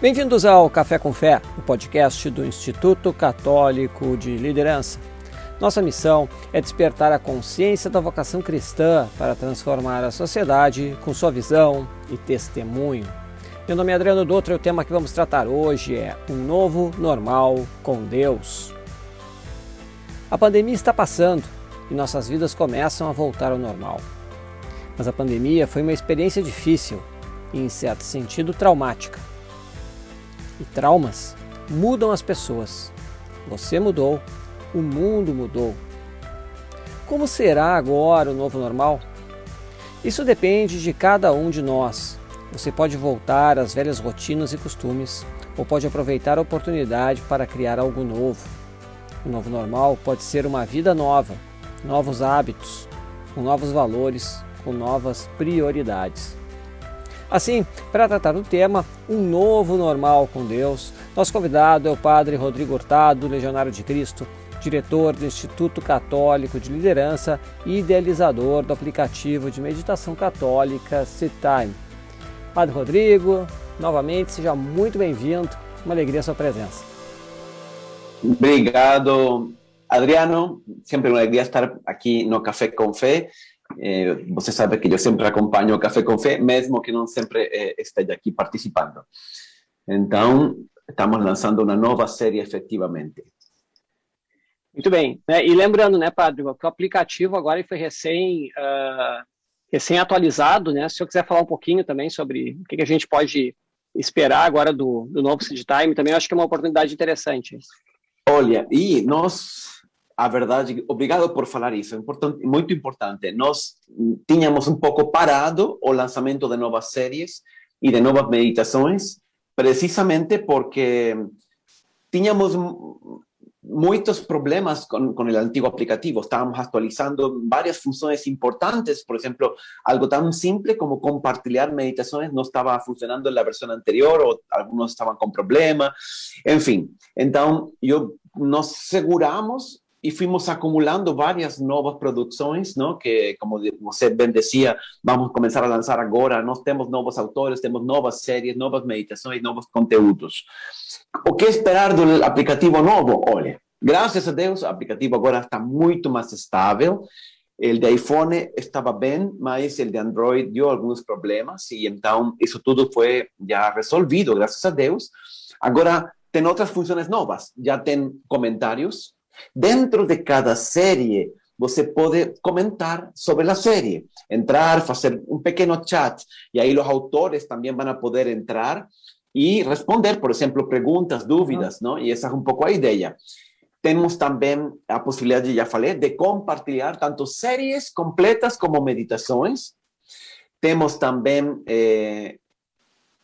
Bem-vindos ao Café com Fé, o podcast do Instituto Católico de Liderança. Nossa missão é despertar a consciência da vocação cristã para transformar a sociedade com sua visão e testemunho. Meu nome é Adriano Dutra e o tema que vamos tratar hoje é um novo normal com Deus. A pandemia está passando e nossas vidas começam a voltar ao normal. Mas a pandemia foi uma experiência difícil e, em certo sentido, traumática e traumas mudam as pessoas. Você mudou, o mundo mudou. Como será agora o novo normal? Isso depende de cada um de nós. Você pode voltar às velhas rotinas e costumes, ou pode aproveitar a oportunidade para criar algo novo. O novo normal pode ser uma vida nova, novos hábitos, com novos valores, com novas prioridades. Assim, para tratar do tema Um Novo Normal com Deus, nosso convidado é o Padre Rodrigo Hurtado, Legionário de Cristo, diretor do Instituto Católico de Liderança e idealizador do aplicativo de meditação católica Time. Padre Rodrigo, novamente, seja muito bem-vindo, uma alegria a sua presença. Obrigado, Adriano, sempre uma alegria estar aqui no Café com Fé eh, você sabe que eu sempre acompanho o Café com Fé, mesmo que não sempre eh, esteja aqui participando. Então, estamos lançando uma nova série efetivamente. Muito bem. Né? E lembrando, né, Padre, que o aplicativo agora foi recém, uh, recém atualizado, né? Se eu quiser falar um pouquinho também sobre o que, que a gente pode esperar agora do, do novo Seed Time, também acho que é uma oportunidade interessante. Olha, e nós a verdade, obrigado por falar isso, é importante, muito importante. Nós tínhamos um pouco parado o lançamento de novas séries e de novas meditações, precisamente porque tínhamos muitos problemas com, com o antigo aplicativo. Estávamos atualizando várias funções importantes, por exemplo, algo tão simples como compartilhar meditações não estava funcionando na versão anterior, ou alguns estavam com problema, enfim. Então, eu, nós seguramos e fomos acumulando várias novas produções, não? que, como você bem dizia, vamos começar a lançar agora. Nós temos novos autores, temos novas séries, novas meditações, novos conteúdos. O que esperar do aplicativo novo? Olha, graças a Deus, o aplicativo agora está muito mais estável. O de iPhone estava bem, mas o de Android deu alguns problemas e então isso tudo foi já resolvido, graças a Deus. Agora tem outras funções novas, já tem comentários, Dentro de cada série, você pode comentar sobre a série, entrar, fazer um pequeno chat, e aí os autores também vão poder entrar e responder, por exemplo, perguntas, dúvidas, não? E essa é um pouco a ideia. Temos também a possibilidade, já falei, de compartilhar tanto séries completas como meditações. Temos também eh,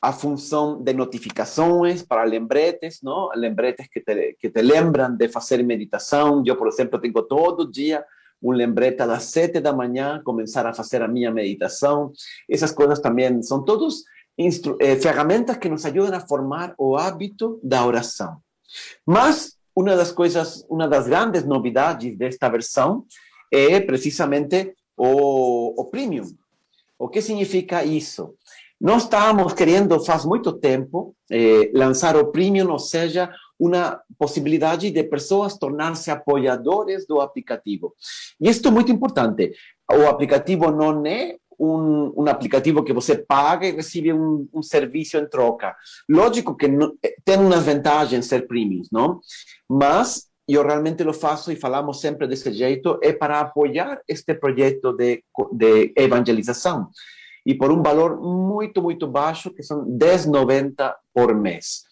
a função de notificações para lembretes, não? Lembretes que te, que te lembram de fazer meditação. Eu, por exemplo, tenho todo dia um lembrete das sete da manhã, começar a fazer a minha meditação. Essas coisas também são todos eh, ferramentas que nos ajudam a formar o hábito da oração. Mas uma das coisas, uma das grandes novidades desta versão é precisamente o, o premium. O que significa isso? Nós estávamos querendo, faz muito tempo, eh, lançar o Premium, ou seja, uma possibilidade de pessoas tornar-se apoiadores do aplicativo. E isto é muito importante. O aplicativo não é um, um aplicativo que você paga e recebe um, um serviço em troca. Lógico que não, eh, tem umas vantagens ser premium, não? Mas eu realmente lo faço e falamos sempre desse jeito, é para apoiar este projeto de, de evangelização e por um valor muito, muito baixo, que são 10,90 por mês.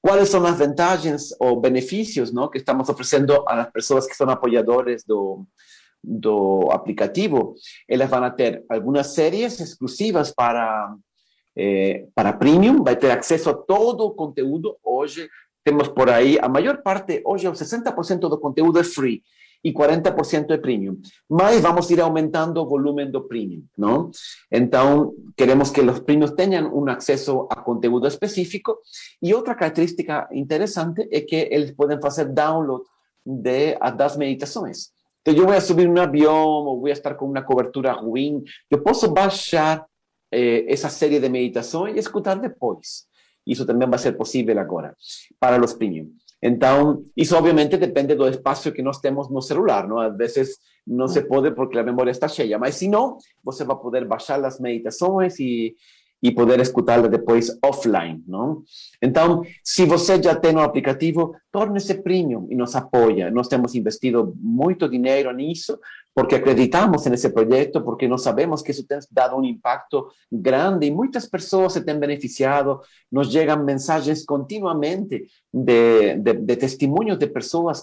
Quais são as vantagens ou benefícios não, que estamos oferecendo às pessoas que são apoiadores do, do aplicativo? Elas vão ter algumas séries exclusivas para, eh, para Premium, vai ter acesso a todo o conteúdo. Hoje temos por aí, a maior parte, hoje o 60% do conteúdo é free e 40% é premium. Mas vamos ir aumentando o volume do premium, não? Então, queremos que os premiums tenham um acesso a conteúdo específico. E outra característica interessante é que eles podem fazer download de, das meditações. Então, eu vou subir um avião ou vou estar com uma cobertura ruim, eu posso baixar eh, essa série de meditações e escutar depois. Isso também vai ser possível agora para os premium. Então, isso obviamente depende do espaço que nós temos no celular, não? Às vezes não se pode porque a memória está cheia, mas se não, você vai poder baixar as meditações e, e poder escutá-la depois offline, não? Então, se você já tem o aplicativo, torne-se premium e nos apoia. Nós temos investido muito dinheiro nisso, porque acreditamos nesse projeto, porque nós sabemos que isso tem dado um impacto grande e muitas pessoas se têm beneficiado. Nos chegam mensagens continuamente de, de, de testemunhos de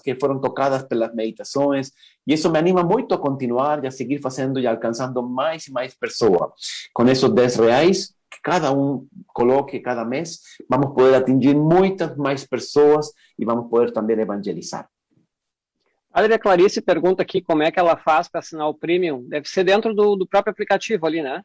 que foram tocadas pelas meditações, e isso me anima muito a continuar e a seguir fazendo e alcançando mais e mais pessoas. Com esses 10 reais, que cada um coloque cada mês, vamos poder atingir muitas mais pessoas e vamos poder também evangelizar. A Adria Clarice pergunta aqui como é que ela faz para assinar o Premium. Deve ser dentro do, do próprio aplicativo ali, né?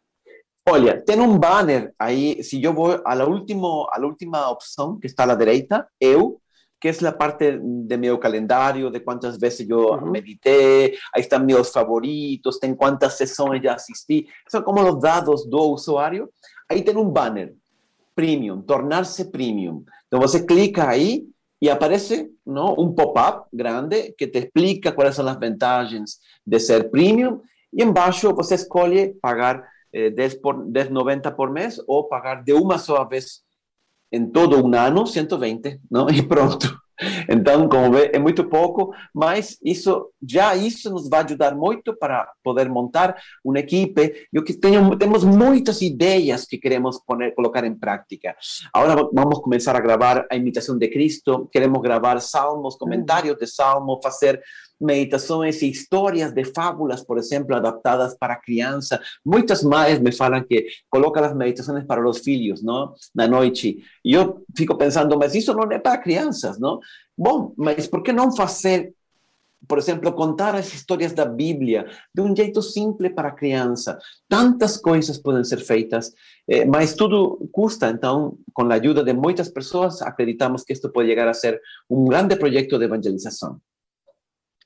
Olha, tem um banner aí, se eu vou à última, à última opção que está à direita, eu, que é a parte de meu calendário, de quantas vezes eu uhum. meditei, aí estão meus favoritos, tem quantas sessões já assisti, são como os dados do usuário. Aí tem um banner, Premium, tornar-se Premium. Então você clica aí y aparece ¿no? un pop-up grande que te explica cuáles son las ventajas de ser premium y en baixo você escolhe pagar eh, 10 por 10,90 por mes o pagar de uma só vez en todo un año 120, ¿no? Y pronto. Então, como vê, é muito pouco, mas isso já isso nos vai ajudar muito para poder montar uma equipe. Eu que tenho, temos muitas ideias que queremos poner, colocar em prática. Agora vamos começar a gravar a imitação de Cristo, queremos gravar salmos, comentários de salmos, fazer meditações e histórias de fábulas, por exemplo, adaptadas para criança. Muitas mães me falam que colocam as meditações para os filhos, não? Na noite. E eu fico pensando, mas isso não é para crianças, não? Bom, mas por que não fazer por exemplo, contar as histórias da Bíblia de um jeito simples para a criança. Tantas coisas podem ser feitas, eh, mas tudo custa. Então, com a ajuda de muitas pessoas, acreditamos que isto pode chegar a ser um grande projeto de evangelização.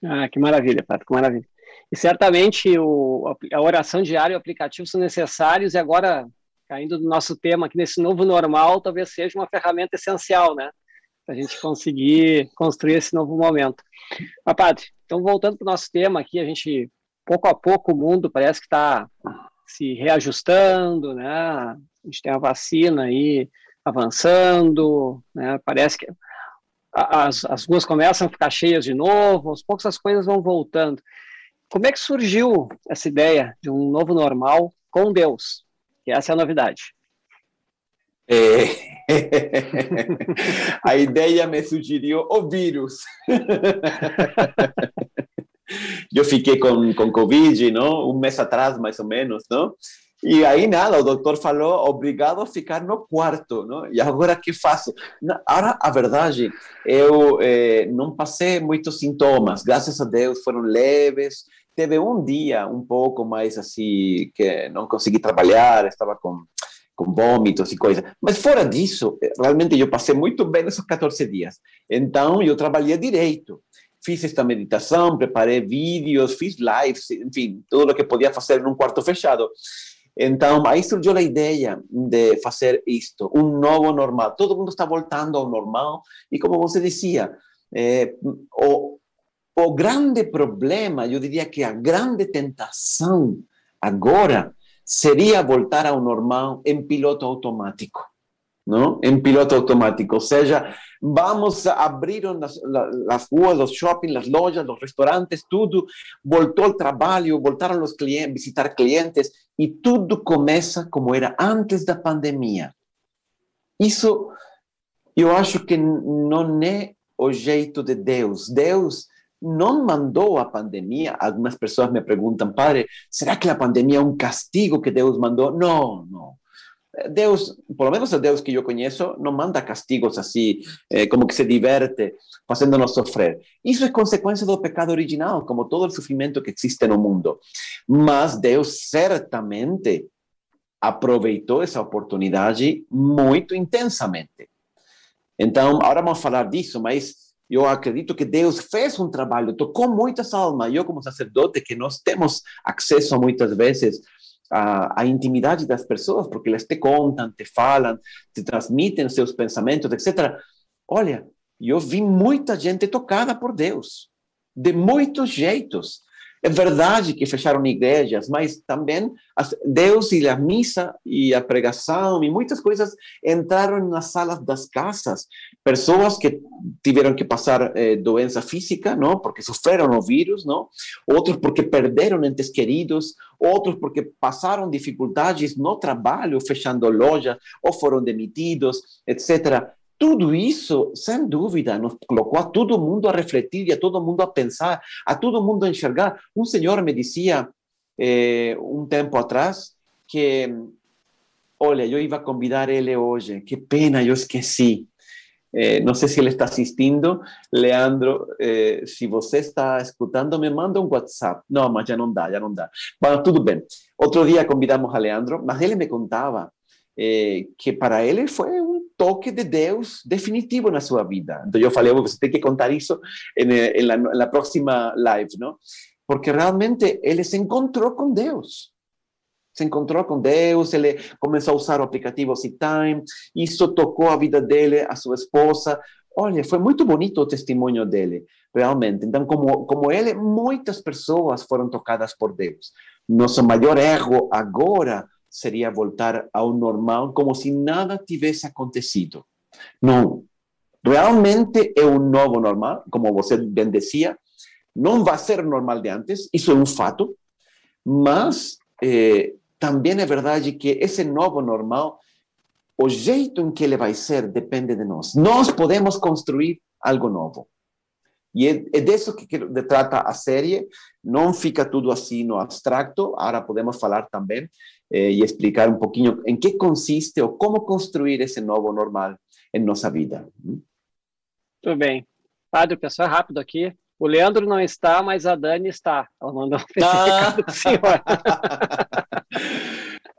Ah, que maravilha, Pato, que maravilha. E certamente o, a oração diária e o aplicativo são necessários e agora, caindo do nosso tema aqui nesse novo normal, talvez seja uma ferramenta essencial, né? Para a gente conseguir construir esse novo momento. Mas, então voltando para o nosso tema aqui, a gente, pouco a pouco, o mundo parece que está se reajustando, né? A gente tem a vacina aí avançando, né? Parece que as, as ruas começam a ficar cheias de novo, aos poucos as coisas vão voltando. Como é que surgiu essa ideia de um novo normal com Deus? Que essa é a novidade. É... a ideia me sugeriu o vírus. Eu fiquei com, com Covid, não? Um mês atrás, mais ou menos, não? E aí nada, o doutor falou, obrigado a ficar no quarto, não? E agora que faço? Agora, a verdade, eu eh, não passei muitos sintomas, graças a Deus foram leves. Teve um dia um pouco mais assim, que não consegui trabalhar, estava com, com vômitos e coisa. Mas fora disso, realmente eu passei muito bem esses 14 dias. Então, eu trabalhei direito fiz esta meditação, preparei vídeos, fiz lives, enfim, tudo o que podia fazer num quarto fechado. Então, aí surgiu a ideia de fazer isto, um novo normal. Todo mundo está voltando ao normal e, como você dizia, o, o grande problema, eu diria que a grande tentação agora seria voltar ao normal em piloto automático. ¿no? En piloto automático. O sea, vamos a abrir las, las ruas, los shopping, las lojas, los restaurantes, todo. Voltó el trabajo, voltaron los clientes, visitar clientes y todo comienza como era antes da pandemia. Isso eu acho que não é o jeito de Deus. Deus não mandou a pandemia. Algumas pessoas me perguntam, padre, será que a pandemia é um castigo que Deus mandou? Não, não. Deus, por lo menos el Deus que yo conozco, no manda castigos así, eh, como que se diverte haciéndonos sofrer. Eso es consecuencia del pecado original, como todo el sufrimiento que existe el mundo. Mas Deus certamente aproveitou essa oportunidade muito intensamente. Então, agora vamos falar disso, mas eu acredito que Deus fez um trabalho, tocou muitas almas. Eu, como sacerdote, que nós temos acesso muitas vezes a, a intimidade das pessoas, porque elas te contam, te falam, te transmitem seus pensamentos, etc. Olha, eu vi muita gente tocada por Deus, de muitos jeitos. É verdade que fecharam igrejas, mas também Deus e a missa e a pregação e muitas coisas entraram nas salas das casas. Pessoas que tiveram que passar eh, doença física, não, porque sofreram o vírus, não. Outros porque perderam entes queridos, outros porque passaram dificuldades no trabalho, fechando lojas ou foram demitidos, etc. Tudo isso, sem dúvida, nos colocou a todo mundo a refletir e a todo mundo a pensar, a todo mundo a enxergar. Um senhor me dizia eh, um tempo atrás que, olha, eu ia convidar ele hoje, que pena, eu esqueci. Eh, não sei se ele está assistindo. Leandro, eh, se você está escutando, me manda um WhatsApp. Não, mas já não dá, já não dá. Bom, tudo bem. Outro dia convidamos a Leandro, mas ele me contava eh, que para ele foi um toque de Deus definitivo na sua vida. Então eu falei, você tem que contar isso na próxima live, não? Porque realmente ele se encontrou com Deus. Se encontrou com Deus, ele começou a usar o aplicativo Time, isso tocou a vida dele, a sua esposa. Olha, foi muito bonito o testemunho dele, realmente. Então, como, como ele, muitas pessoas foram tocadas por Deus. Nosso maior erro agora seria voltar ao normal, como se nada tivesse acontecido. Não. Realmente é um novo normal, como você bem dizia. Não vai ser normal de antes, isso é um fato, mas eh, também é verdade que esse novo normal, o jeito em que ele vai ser depende de nós. Nós podemos construir algo novo. E é, é disso que, que trata a série. Não fica tudo assim no abstracto. Agora podemos falar também eh, e explicar um pouquinho em que consiste ou como construir esse novo normal em nossa vida. Tudo bem. Padre, o pessoal é rápido aqui. O Leandro não está, mas a Dani está. Ela mandou um ah. senhor.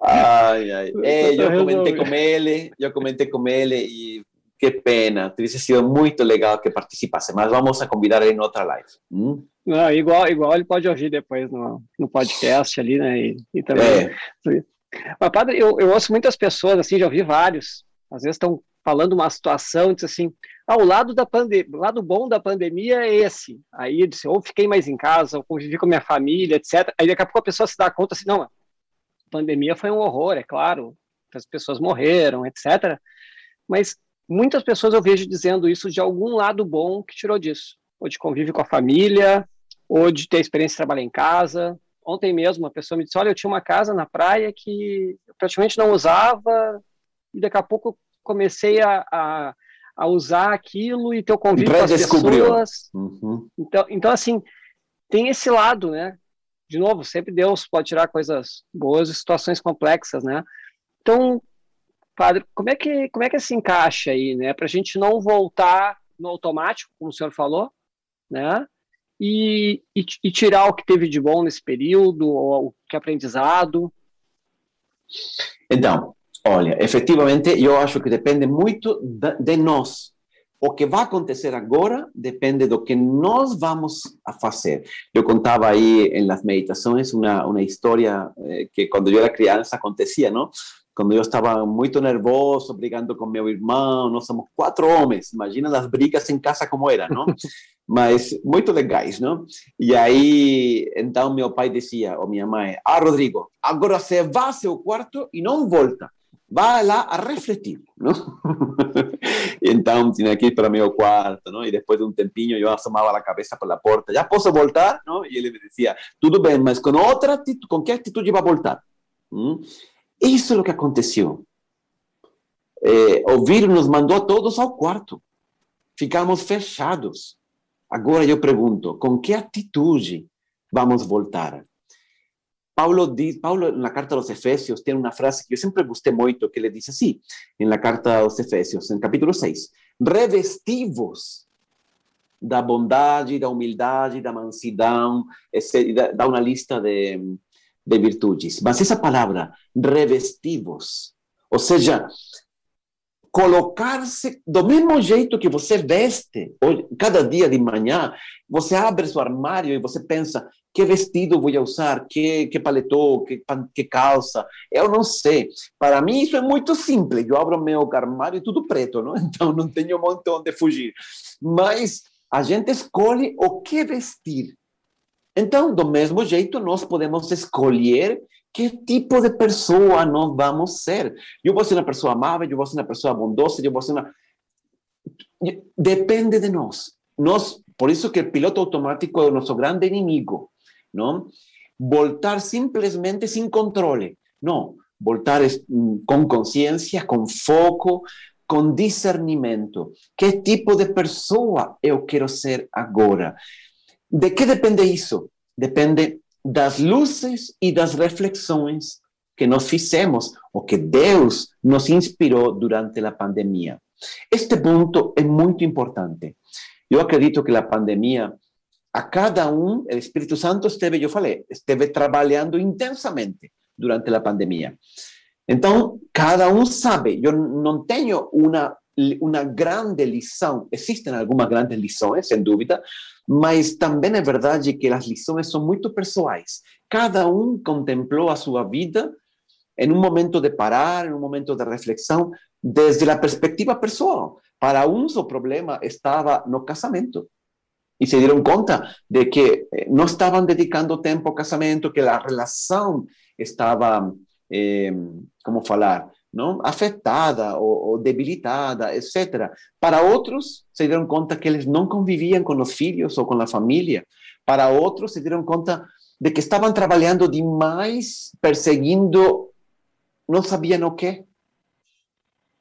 ai, ai. É, eu comentei com ele, eu comentei com ele e que pena, teria sido muito legal que participasse, mas vamos a convidar ele em outra live. Hum? Não, igual, igual ele pode ouvir depois no, no podcast ali, né? E, e também. É. Mas, padre, eu, eu ouço muitas pessoas, assim, já ouvi vários, às vezes estão falando uma situação, diz assim, ah, o lado, da pande lado bom da pandemia é esse. Aí disse, ou fiquei mais em casa, ou convivi com minha família, etc. Aí daqui a pouco a pessoa se dá conta assim, não, a pandemia foi um horror, é claro, as pessoas morreram, etc. Mas muitas pessoas eu vejo dizendo isso de algum lado bom que tirou disso, ou de convívio com a família, ou de ter experiência de trabalhar em casa. Ontem mesmo, uma pessoa me disse: Olha, eu tinha uma casa na praia que eu praticamente não usava, e daqui a pouco comecei a, a, a usar aquilo e ter o convívio com as pessoas. Uhum. Então, então, assim, tem esse lado, né? De novo, sempre Deus pode tirar coisas boas situações complexas, né? Então, Padre, como é que, como é que se encaixa aí, né? Para a gente não voltar no automático, como o senhor falou, né? E, e, e, tirar o que teve de bom nesse período, o que aprendizado? Então, olha, efetivamente, eu acho que depende muito de nós. O que vai acontecer agora depende do que nós vamos a fazer. Eu contava aí nas meditações uma, uma história eh, que quando eu era criança acontecia, não? Quando eu estava muito nervoso, brigando com meu irmão, nós somos quatro homens, imagina as brigas em casa como era, não? Mas muito legais, não? E aí, então meu pai dizia, ou minha mãe, ah, Rodrigo, agora você vá ao seu quarto e não volta. Vá lá a refletir, não? então, tinha que ir para meu quarto, não? E depois de um tempinho, eu assomava a cabeça pela porta, já posso voltar? Não? E ele me dizia, tudo bem, mas com outra atitude, com que atitude vai voltar? Hum? Isso é o que aconteceu. É, o vírus nos mandou todos ao quarto. Ficamos fechados. Agora eu pergunto, com que atitude vamos voltar? Paulo diz, Paulo na carta aos Efésios tem uma frase que eu sempre gostei muito, que ele diz assim, na carta aos Efésios, no capítulo 6, revestivos da bondade, da humildade, da mansidão, dá uma lista de, de virtudes. Mas essa palavra, revestivos, ou seja, colocar-se do mesmo jeito que você veste, cada dia de manhã, você abre seu armário e você pensa, que vestido vou usar, que, que paletó, que, que calça, eu não sei. Para mim isso é muito simples, eu abro meu armário e tudo preto, não? então não tenho muito onde fugir. Mas a gente escolhe o que vestir. Então, do mesmo jeito, nós podemos escolher que tipo de pessoa nós vamos ser. Eu vou ser uma pessoa amável, eu vou ser uma pessoa bondosa, eu vou ser uma... Depende de nós. nós por isso que o piloto automático é o nosso grande inimigo. ¿no? Voltar simplemente sin control, no, voltar mm, con conciencia, con foco, con discernimiento. ¿Qué tipo de persona yo quiero ser ahora? De qué depende eso? Depende das luces y das reflexiones que nos hicimos o que Dios nos inspiró durante la pandemia. Este punto es muy importante. Yo acredito que la pandemia a cada um, o Espírito Santo esteve, eu falei, esteve trabalhando intensamente durante a pandemia. Então, cada um sabe, eu não tenho uma, uma grande lição, existem algumas grandes lições, sem dúvida, mas também é verdade que as lições são muito pessoais. Cada um contemplou a sua vida em um momento de parar, em um momento de reflexão, desde a perspectiva pessoal. Para uns, o problema estava no casamento y se dieron cuenta de que eh, no estaban dedicando tiempo al casamiento, que la relación estaba, eh, ¿cómo falar? ¿No? afectada o, o, debilitada, etc. Para otros se dieron cuenta que ellos no convivían con los hijos o con la familia. Para otros se dieron cuenta de que estaban trabajando demais, perseguindo, no sabían o qué.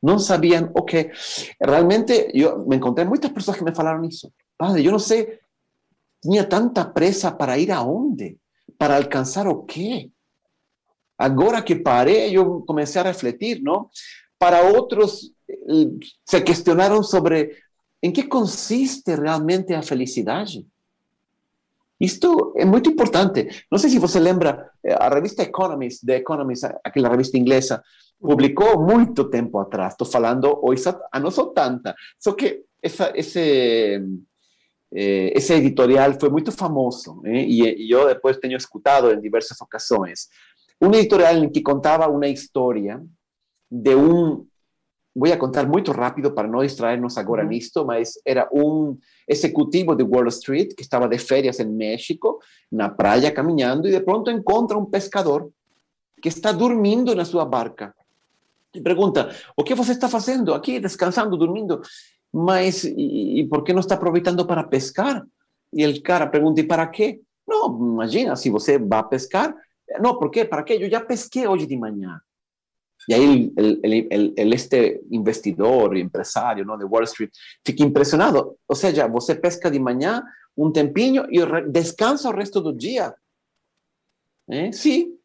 No sabían o qué. Realmente yo me encontré muchas personas que me falaron eso. Padre, yo no sé, tenía tanta presa para ir a dónde, para alcanzar o qué. Ahora que paré, yo comencé a refletir, ¿no? Para otros eh, se cuestionaron sobre en qué consiste realmente la felicidad. Esto es muy importante. No sé si você lembra, a revista Economist, de Economist, aquella revista inglesa, publicó mucho tiempo atrás. Estoy hablando hoy, a no son tanta, só que esa, ese eh, ese editorial fue muy famoso ¿eh? y, yo después tengo escuchado en diversas ocasiones. Un editorial en que contaba una historia de un, voy a contar muy rápido para no distraernos ahora en esto, mas era un ejecutivo de Wall Street que estaba de ferias en México, en la playa caminando y de pronto encuentra un pescador que está durmiendo en su barca. Y pregunta, ¿o qué você está haciendo aquí, descansando, durmiendo? mas e por que não está aproveitando para pescar? E el cara pergunta, e para quê? Não, imagina, se você vai pescar, não, por quê? Para quê? Eu já pesquei hoje de manhã. E aí el, este investidor, empresário não, de Wall Street, fica impressionado. Ou seja, você pesca de manhã um tempinho e descansa o resto do dia. É? Sim,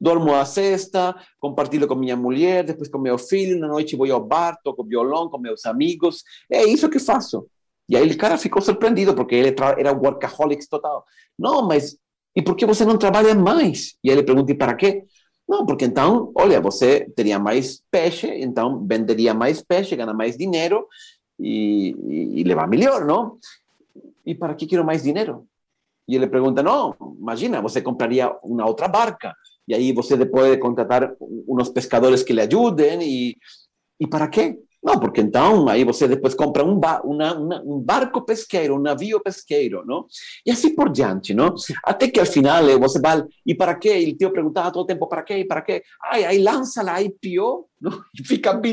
Dormo a sexta, compartilho com minha mulher, depois com meu filho, na noite vou ao bar, toco violão com meus amigos. É isso que faço. E aí o cara ficou surpreendido, porque ele era workaholic total. Não, mas e por que você não trabalha mais? E aí ele pergunta, e para quê? Não, porque então, olha, você teria mais peixe, então venderia mais peixe, ganha mais dinheiro e, e, e levar melhor, não? E para que quero mais dinheiro? E ele pergunta, não, imagina, você compraria uma outra barca, y ahí usted puede contratar unos pescadores que le ayuden y, ¿y para qué? No, porque entonces ahí usted después compra ba, un barco pesqueiro, un navío pesqueiro, ¿no? Y así por diante, ¿no? Hasta que al final eh, você va, ¿y para qué? Y el tío preguntaba todo el tiempo, ¿para qué? ¿Para qué? Ay, ahí lanza la IPO, ¿no? Y fica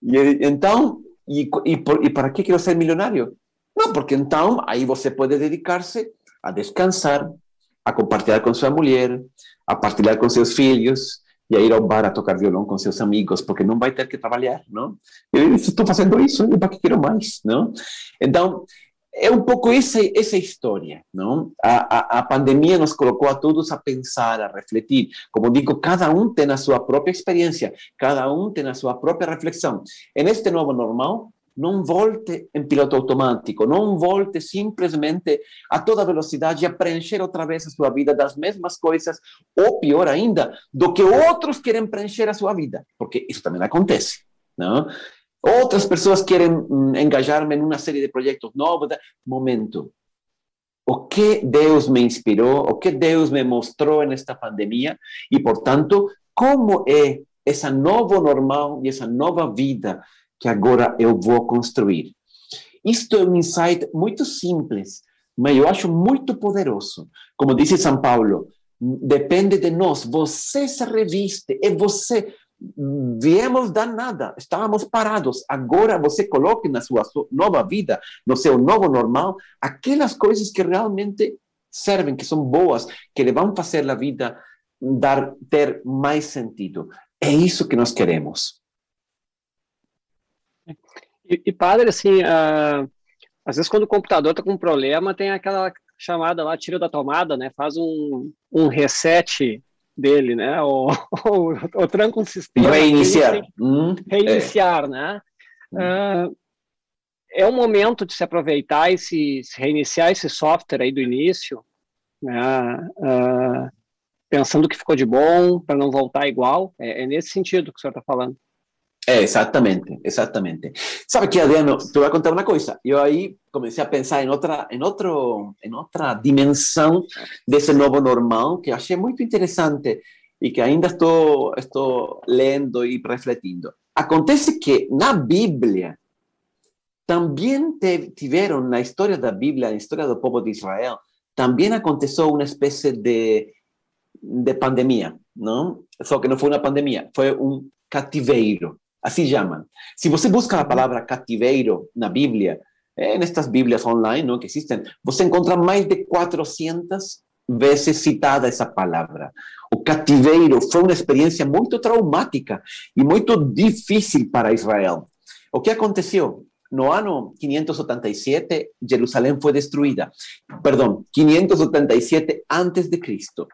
y entonces, ¿y, y, por, ¿y para qué quiero ser millonario? No, porque entonces ahí você puede dedicarse a descansar, a compartilhar com sua mulher, a partilhar com seus filhos e a ir ao bar a tocar violão com seus amigos, porque não vai ter que trabalhar, não? Eu estou fazendo isso, e para que quero mais, não? Então, é um pouco essa, essa história, não? A, a, a, pandemia nos colocou a todos a pensar, a refletir. Como digo, cada um tem a sua própria experiência, cada um tem a sua própria reflexão. En este novo normal, não volte em piloto automático, não volte simplesmente a toda velocidade a preencher outra vez a sua vida das mesmas coisas, ou pior ainda, do que outros querem preencher a sua vida, porque isso também acontece, não? Outras pessoas querem hum, engajar-me em uma série de projetos novos. Momento. O que Deus me inspirou, o que Deus me mostrou nesta pandemia e, portanto, como é essa nova normal e essa nova vida que agora eu vou construir. Isto é um insight muito simples, mas eu acho muito poderoso. Como disse São Paulo, depende de nós. Você se reviste, é você. Viemos dar nada, estávamos parados. Agora você coloque na sua nova vida, no seu novo normal, aquelas coisas que realmente servem, que são boas, que lhe vão fazer a vida dar ter mais sentido. É isso que nós queremos. E, e padre, assim, uh, às vezes quando o computador está com um problema, tem aquela chamada lá, tira da tomada, né? Faz um, um reset dele, né? Ou, ou, ou tranca um sistema. Reiniciar. Hum, reiniciar, é. né? Uh, é o momento de se aproveitar e se, se, reiniciar esse software aí do início, né? Uh, pensando que ficou de bom, para não voltar igual. É, é, nesse sentido que o senhor está falando. É, exatamente, exatamente. Sabe que, Adriano, te vou contar uma coisa. Eu aí comecei a pensar em outra, em outro, em outra dimensão desse novo normal que achei muito interessante e que ainda estou, estou lendo e refletindo. Acontece que na Bíblia também tiveram na história da Bíblia, na história do povo de Israel, também aconteceu uma espécie de de pandemia, não? Só que não foi uma pandemia, foi um cativeiro, assim chamam. Se você busca a palavra cativeiro na Bíblia, é, nestas Bíblias online não, que existem, você encontra mais de 400 vezes citada essa palavra. O cativeiro foi uma experiência muito traumática e muito difícil para Israel. O que aconteceu? No ano 587, Jerusalém foi destruída. Perdão, 587 antes de Cristo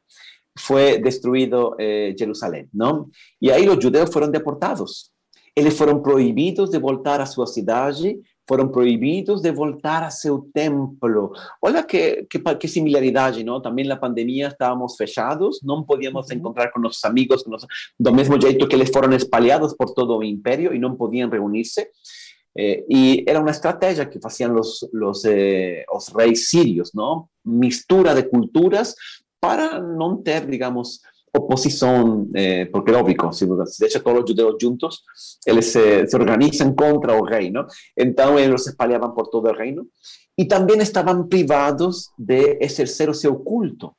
fue destruido eh, Jerusalén, ¿no? Y ahí los judeos fueron deportados. Eles foram proibidos de voltar à sua cidade, foram proibidos de voltar a seu templo. Olha que, que, que similaridade, não? Também na pandemia estávamos fechados, não podíamos uhum. encontrar com nossos amigos, com nossos, do mesmo jeito que eles foram espalhados por todo o império e não podiam reunir-se. Eh, e era uma estratégia que faziam os, os, eh, os reis sírios, não? Mistura de culturas para não ter, digamos, oposição, eh, porque se deixa todos os judeus juntos, eles se, se, organizam contra o reino, então eles se por todo o reino, e também estavam privados de exercer o seu culto.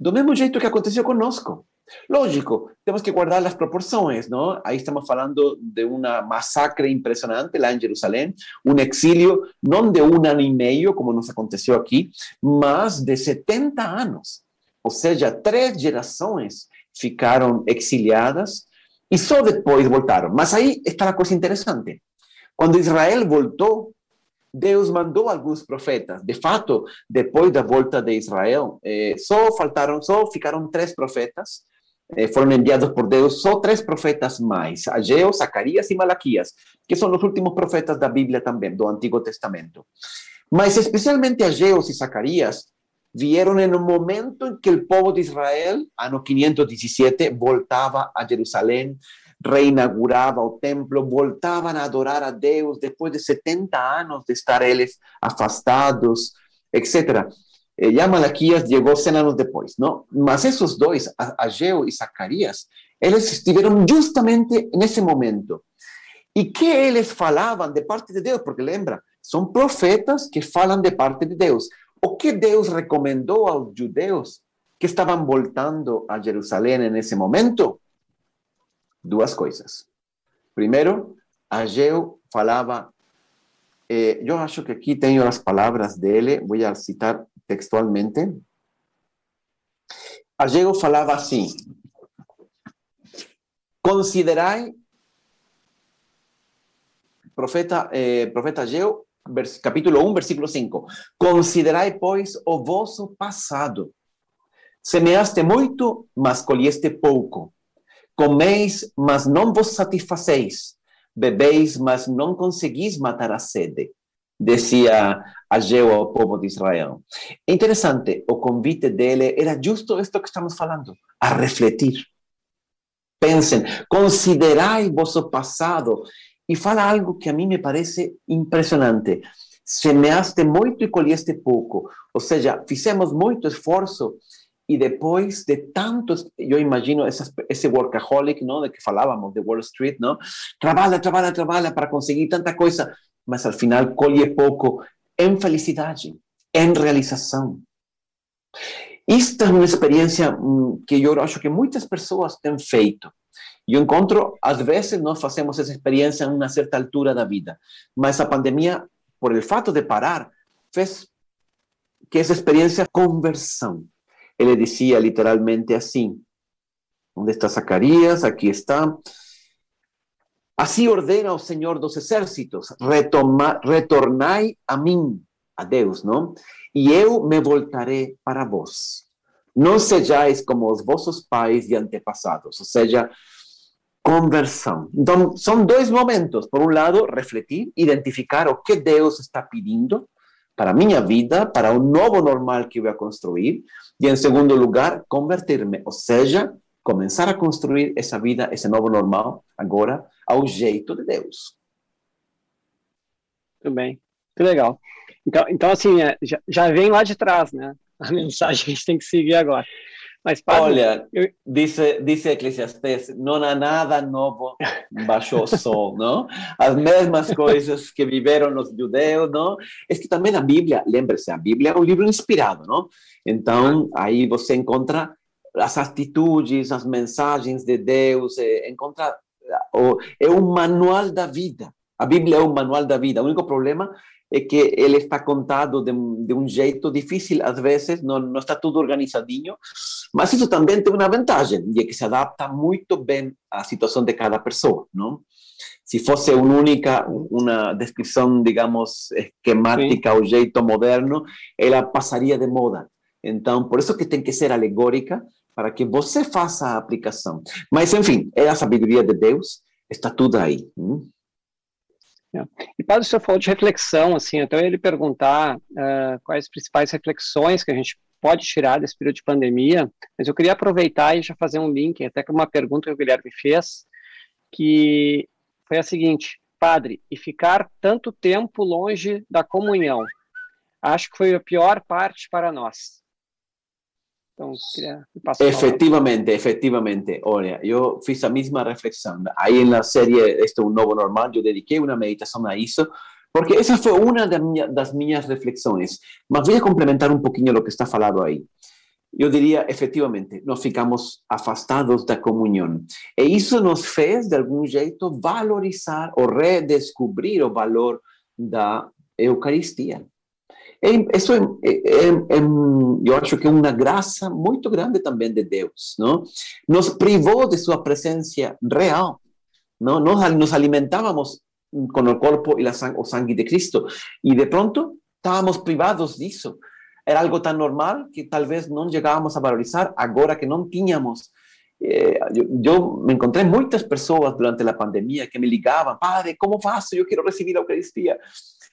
Do mesmo jeito que aconteceu conosco. Lógico, temos que guardar as proporções, não? Aí estamos falando de uma massacre impressionante lá em Jerusalém, um exílio não de um ano e meio, como nos aconteceu aqui, mas de 70 anos. Ou seja, três gerações ficaram exiliadas e só depois voltaram. Mas aí está a coisa interessante. Quando Israel voltou, Deus mandou alguns profetas. De fato, depois da volta de Israel, eh, só faltaram, só ficaram três profetas. Eh, foram enviados por Deus só três profetas mais: Ageu, Zacarias e Malaquias, que são os últimos profetas da Bíblia também, do Antigo Testamento. Mas especialmente Ageu e Zacarias vieron en un momento en que el pueblo de Israel, año 517, voltaba a Jerusalén, reinauguraba el templo, voltaban a adorar a Dios después de 70 años de estar ellos afastados, etc. Eh, ya Malaquías llegó 100 años después, ¿no? Mas esos dos, Ageo y Zacarías, ellos estuvieron justamente en ese momento. ¿Y qué ellos falaban de parte de Dios? Porque lembra, son profetas que falan de parte de Dios. O que Deus recomendou aos judeus que estavam voltando a Jerusalém nesse momento? Duas coisas. Primeiro, Ageu falava, eh, eu acho que aqui tenho as palavras dele, vou citar textualmente. Ageu falava assim: Considerai, profeta, eh, profeta Ageu, capítulo 1, versículo 5. Considerai, pois, o vosso passado. Semeaste muito, mas colheste pouco. Comeis, mas não vos satisfaceis. bebeis, mas não conseguis matar a sede, decía Ageu ao povo de Israel. Interessante, o convite dele era justo isto que estamos falando, a refletir. Pensem, considerai vosso passado e fala algo que a mim me parece impressionante. Semeaste muito e colheste pouco. Ou seja, fizemos muito esforço e depois de tantos, eu imagino essa, esse workaholic, não, de que falávamos, de Wall Street, não? Trabalha, trabalha, trabalha para conseguir tanta coisa, mas al final colhe pouco em felicidade, em realização. Esta é uma experiência mm, que eu acho que muitas pessoas têm feito. Eu encontro, às vezes, nós fazemos essa experiência em uma certa altura da vida, mas a pandemia, por el fato de parar, fez que essa experiência conversão. Ele dizia literalmente assim: onde está Zacarias? Aqui está. Así ordena o Señor dos ejércitos, retoma, retornai a mí, a Deus, ¿no? Y eu me voltaré para vos. No sejais como os pais y antepasados, o sea, conversão. Então, são dois momentos. Por um lado, refletir, identificar o que Deus está pedindo para a minha vida, para o novo normal que eu vou construir. E, em segundo lugar, converter-me, ou seja, começar a construir essa vida, esse novo normal, agora, ao jeito de Deus. Muito bem, que legal. Então, então assim, é, já, já vem lá de trás, né? A mensagem que a gente tem que seguir agora. Mas, padre, Olha, eu... disse, disse Eclesiastes, não há nada novo baixo o sol, não? As mesmas coisas que viveram os judeus, não? É que também a Bíblia, lembre-se, a Bíblia é um livro inspirado, não? Então, aí você encontra as atitudes, as mensagens de Deus, é, encontra é um manual da vida. A Bíblia é um manual da vida. O único problema é que ele está contado de, de um jeito difícil, às vezes, não, não, está tudo organizadinho, mas isso também tem uma vantagem, e é que se adapta muito bem à situação de cada pessoa, não? Se fosse uma única, uma descrição, digamos, esquemática, o jeito moderno, ela passaria de moda. Então, por isso que tem que ser alegórica, para que você faça a aplicação. Mas, enfim, é a sabedoria de Deus, está tudo aí. Hum? É. E Padre, o senhor falou de reflexão, assim, então ele perguntar uh, quais as principais reflexões que a gente pode tirar desse período de pandemia, mas eu queria aproveitar e já fazer um link, até com uma pergunta que o Guilherme fez, que foi a seguinte, Padre, e ficar tanto tempo longe da comunhão, acho que foi a pior parte para nós. Então, queria efectivamente, efectivamente. Olha, eu fiz a mesma reflexão. Aí na série Este é um Novo Normal, eu dediquei uma meditação a isso, porque essa foi uma das minhas reflexões. Mas vou complementar um pouquinho o que está falado aí. Eu diria, efetivamente, nós ficamos afastados da comunhão. E isso nos fez, de algum jeito, valorizar ou redescobrir o valor da Eucaristia. Isso é, é, é, eu acho que é uma graça muito grande também de Deus, não? Nos privou de sua presença real, não? Nós nos alimentávamos com o corpo e o sangue de Cristo e de pronto estávamos privados disso. Era algo tão normal que talvez não chegávamos a valorizar agora que não tínhamos eh, yo, yo, me encontré muchas personas durante la pandemia que me ligaban, padre, ¿cómo faço? Yo quiero recibir la Eucaristía.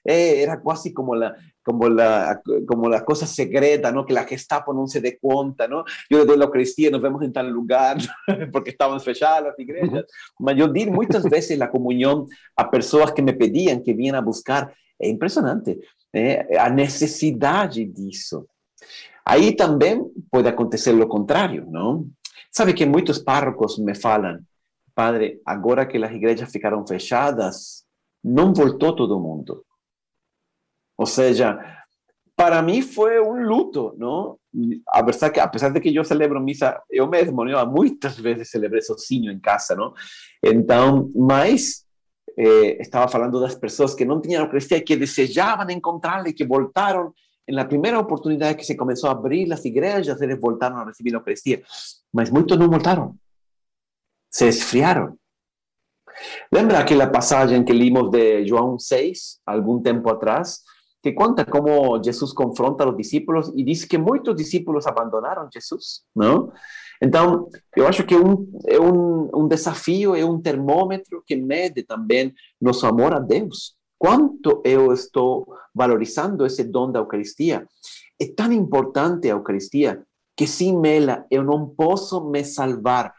Eh, era casi como la, como, la, como la cosa secreta, ¿no? Que la Gestapo no se dé cuenta, ¿no? Yo le doy la Eucaristía, nos vemos en tal lugar, porque estaban fechadas las iglesias. Yo di muchas veces la comunión a personas que me pedían que vinieran a buscar. É impressionante eh, a necessidade disso. Aí também pode acontecer o contrário, não? Sabe que muitos párrocos me falam, padre, agora que as igrejas ficaram fechadas, não voltou todo mundo. Ou seja, para mim foi um luto, não? Apesar, que, apesar de que eu celebro missa eu mesmo, não? muitas vezes celebrei sozinho em casa, não? Então, mas eh, estava falando das pessoas que não tinham Eucaristia, que desejavam encontrá-la e que voltaram en la primera oportunidad que se comenzó a abrir las iglesias, eles voltaron a recibir la Eucaristía, mas muchos no voltaron, se esfriaron. Lembra aquela passagem que limos de João 6, algum tempo atrás, que conta como Jesus confronta os discípulos e diz que muitos discípulos abandonaram Jesus, não? Então, eu acho que um, é um, um desafio, é termômetro que mede também nosso amor a Deus. Quanto eu estou valorizando esse dom da Eucaristia? É tão importante a Eucaristia que sem ela eu não posso me salvar.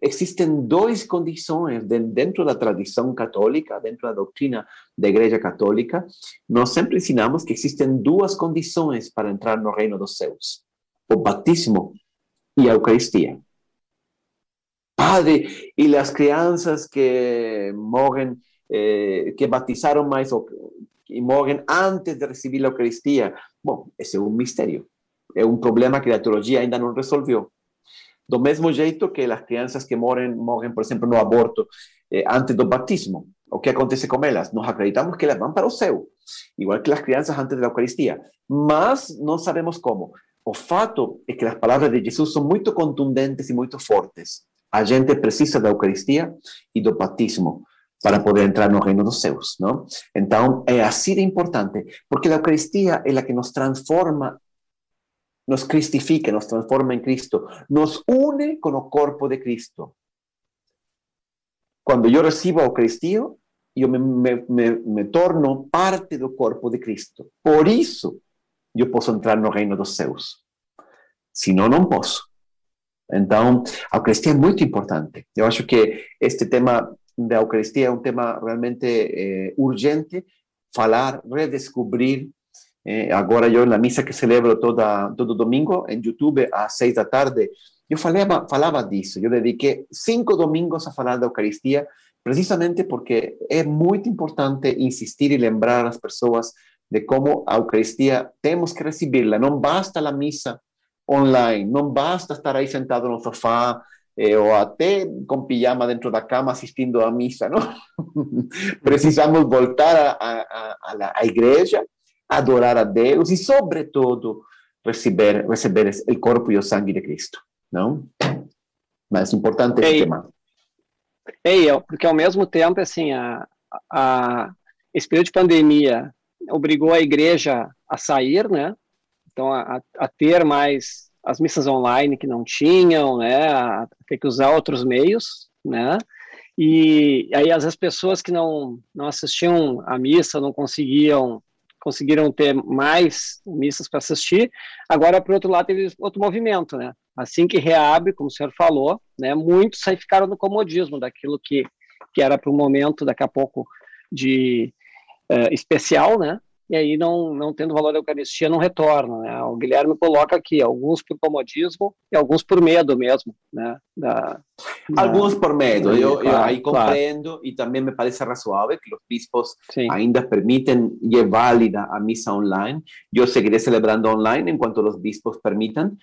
Existem duas condições dentro da tradição católica, dentro da doutrina da Igreja Católica. Nós sempre ensinamos que existem duas condições para entrar no reino dos céus: o batismo e a Eucaristia. Padre, e as crianças que morrem, eh, que mais ou que morrem antes de receber a Eucaristia. Bom, esse é um mistério. É um problema que a teologia ainda não resolveu. Do mesmo jeito que as crianças que morrem, morrem, por exemplo, no aborto eh, antes do batismo. O que acontece com elas? Nós acreditamos que elas vão para o céu, igual que as crianças antes da Eucaristia, mas não sabemos como. O fato é que as palavras de Jesus são muito contundentes e muito fortes. A gente precisa da Eucaristia e do batismo para poder entrar no reino dos céus, não? Então, é assim de importante, porque a Eucaristia é a que nos transforma nos cristifica, nos transforma em Cristo, nos une com o corpo de Cristo. Quando eu recebo a Eucaristia, eu me, torno parte do corpo de Cristo. Por isso, eu posso entrar no reino dos céus. Senão, não posso. Então, a Eucaristia é muito importante. Eu acho que este tema da Eucaristia é um tema realmente eh, urgente, falar, redescobrir eh, agora eu na missa que celebro toda todo domingo em YouTube às seis da tarde, eu falava falava disso. Eu dediquei cinco domingos a falar da Eucaristia, precisamente porque é muito importante insistir e lembrar as pessoas de como a Eucaristia temos que recebê-la. Não basta a missa online, não basta estar aí sentado no sofá eh, ou até com pijama dentro da cama assistindo à missa, não? Precisamos voltar à igreja adorar a Deus e, sobretudo, receber, receber o corpo e o sangue de Cristo, não? Mas importante esse tema. É, porque ao mesmo tempo, assim, a, a, esse período de pandemia obrigou a igreja a sair, né? Então, a, a ter mais as missas online que não tinham, né? A ter que usar outros meios, né? E aí as pessoas que não, não assistiam a missa, não conseguiam conseguiram ter mais missas para assistir. Agora, por outro lado, teve outro movimento, né? Assim que reabre, como o senhor falou, né, muitos aí ficaram no comodismo daquilo que, que era para o momento, daqui a pouco, de uh, especial, né? E aí não, não tendo valor da Eucaristia não retorna. Né? O Guilherme coloca aqui, alguns por comodismo e alguns por medo mesmo. Né? Da, da... Alguns por medo, eu, claro, eu aí compreendo claro. e também me parece razoável que os bispos Sim. ainda permitem e é válida a missa online. Eu seguirei celebrando online enquanto os bispos permitam,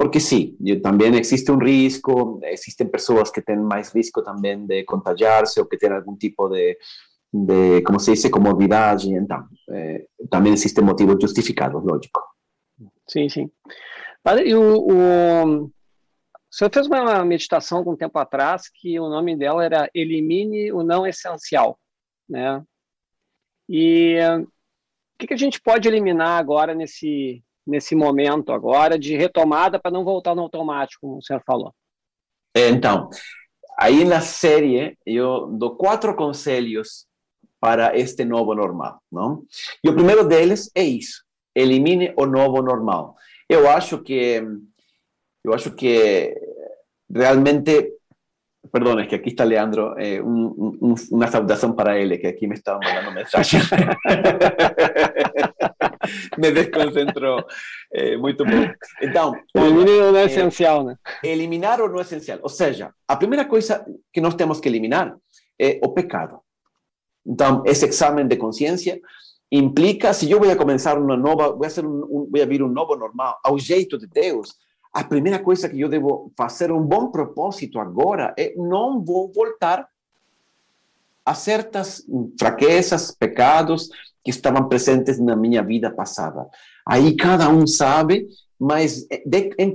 porque sim, também existe um risco, existem pessoas que têm mais risco também de contagiar-se ou que têm algum tipo de de, como se dice, comodidade, então, é, também existem motivos justificados, lógico. Sim, sim. Padre, e o, o, o senhor fez uma meditação algum tempo atrás que o nome dela era Elimine o Não Essencial, né? E o que, que a gente pode eliminar agora nesse, nesse momento agora de retomada para não voltar no automático, como o senhor falou? Então, aí na série eu dou quatro conselhos para este novo normal, não? E o primeiro deles é isso: elimine o novo normal. Eu acho que eu acho que realmente Perdão, é que aqui está Leandro, eh, um, um, uma saudação para ele, que aqui me estava mandando mensagem. me desconcentrou. É, muito bom. Então, eliminar o não é essencial, né? Eliminar o não essencial. Ou seja, a primeira coisa que nós temos que eliminar é o pecado. Então, esse exame de consciência implica, se eu vou começar uma nova, vou, fazer um, um, vou abrir um novo normal, ao jeito de Deus, a primeira coisa que eu devo fazer, um bom propósito agora, é não vou voltar a certas fraquezas, pecados que estavam presentes na minha vida passada. Aí cada um sabe, mas de, em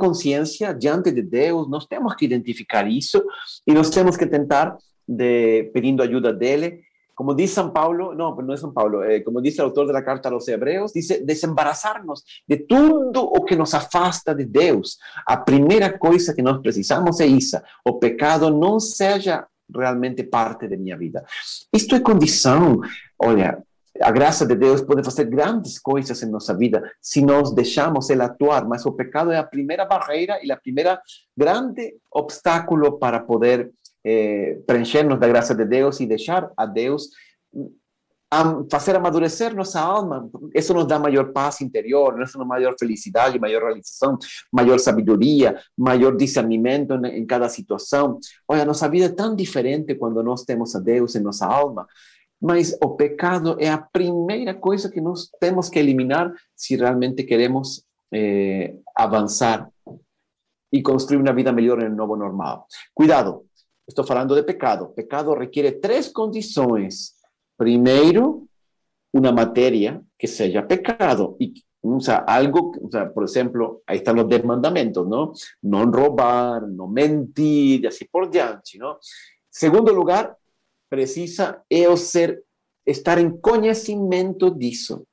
diante de Deus, nós temos que identificar isso e nós temos que tentar, de, pedindo ajuda dele, como dice San Pablo, no, no es San Pablo, eh, como dice el autor de la carta a los hebreos, dice desembarazarnos de todo o que nos afasta de Dios. A primeira coisa que nós precisamos é isso, o pecado não seja realmente parte de minha vida. Isto é condição, olha, a graça de Deus pode fazer grandes coisas em nossa vida se nós deixamos Ele atuar, mas o pecado é a primeira barreira e a primeira grande obstáculo para poder eh, preencher-nos da graça de Deus e deixar a Deus fazer amadurecer nossa alma. Isso nos dá maior paz interior, isso nos dá maior felicidade, maior realização, maior sabedoria, maior discernimento em, cada situação. Olha, nossa vida é tão diferente quando nós temos a Deus em nossa alma. Mas o pecado é a primeira coisa que nós temos que eliminar se realmente queremos eh, avançar e construir uma vida melhor no novo normal. Cuidado, estou falando de pecado. Pecado requer três condições Primeiro, una materia que sea pecado y o sea, algo, o sea, por ejemplo, ahí están los 10 mandamentos, ¿no? No robar, no mentir, y así por diante, ¿no? Segundo lugar, precisa eu ser, estar em conhecimento disso.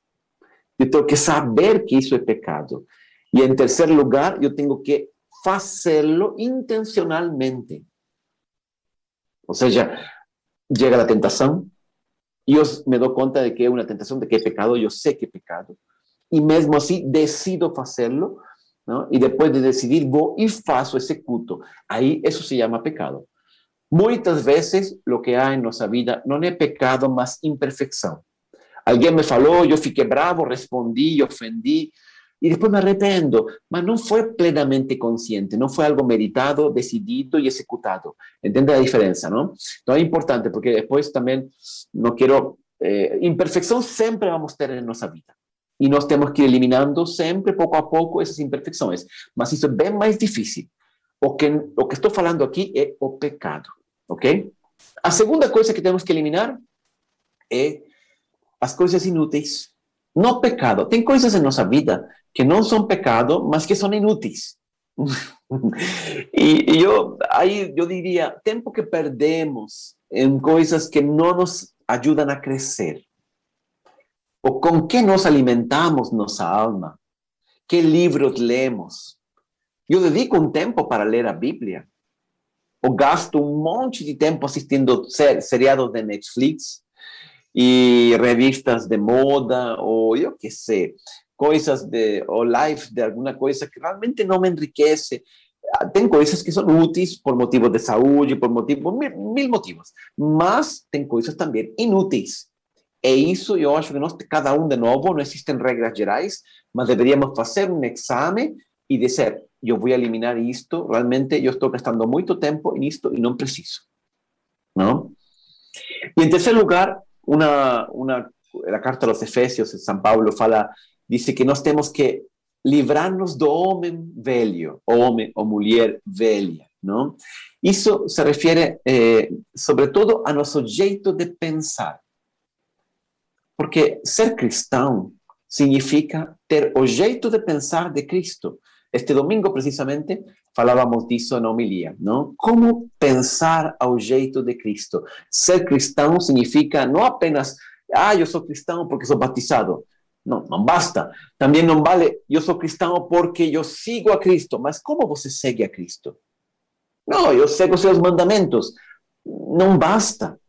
Eu tenho que saber que isso é pecado. E em terceiro lugar, eu tenho que fazê-lo intencionalmente. Ou seja, chega a tentação, yo me doy cuenta de que es una tentación, de que es pecado, yo sé que es pecado, y mesmo así decido ¿no? y después de decidir, voy y faço, executo. Ahí eso se llama pecado. Muchas veces lo que hay en nuestra vida no es pecado, más imperfección. Alguien me falou, yo fiquei bravo, respondí, ofendí, y después me arrependo, mas no fue plenamente consciente, no fue algo meditado, decidido y ejecutado. ¿Entiende la diferencia, no? Entonces es importante porque después también no quiero, eh, imperfección siempre vamos a tener en nuestra vida. Y nos tenemos que ir eliminando siempre, poco a poco, esas imperfecciones. Mas eso es bien más difícil. O que, lo que estoy hablando aquí es o pecado, ¿ok? La segunda cosa que tenemos que eliminar es las cosas inútiles. No pecado. Tem coisas em nossa vida que não são pecado, mas que são inúteis. e, e eu aí eu diria que perdemos em coisas que não nos ajudam a crescer. Ou com que nos alimentamos nossa alma? Que livros lemos? Eu dedico um tempo para ler a Bíblia. Ou gasto um monte de tempo assistindo seriados de Netflix y revistas de moda o yo qué sé, cosas de, o live de alguna cosa que realmente no me enriquece. Ah, tengo cosas que son útiles por motivos de salud y por motivos, mil, mil motivos, mas tem coisas também inúteis. E isso eu acho que nós, cada um de novo, não existem regras gerais, mas deveríamos fazer um exame e dizer, eu vou eliminar isto, realmente eu estou gastando muito tempo nisto e não preciso. Não? E em terceiro lugar, una, una, la carta a los Efesios, San Pablo fala, dice que nós temos que livrarnos do homem velho, homem ou mulher velha, não? Isso se refere, eh, sobretudo, a nosso jeito de pensar. Porque ser cristão significa ter o jeito de pensar de Cristo. Este domingo, precisamente, falávamos disso na homilia, não? Como pensar ao jeito de Cristo. Ser cristão significa não apenas, ah, eu sou cristão porque sou batizado. Não, não basta. Também não vale, eu sou cristão porque eu sigo a Cristo. Mas como você segue a Cristo? Não, eu sigo seus mandamentos. Não basta.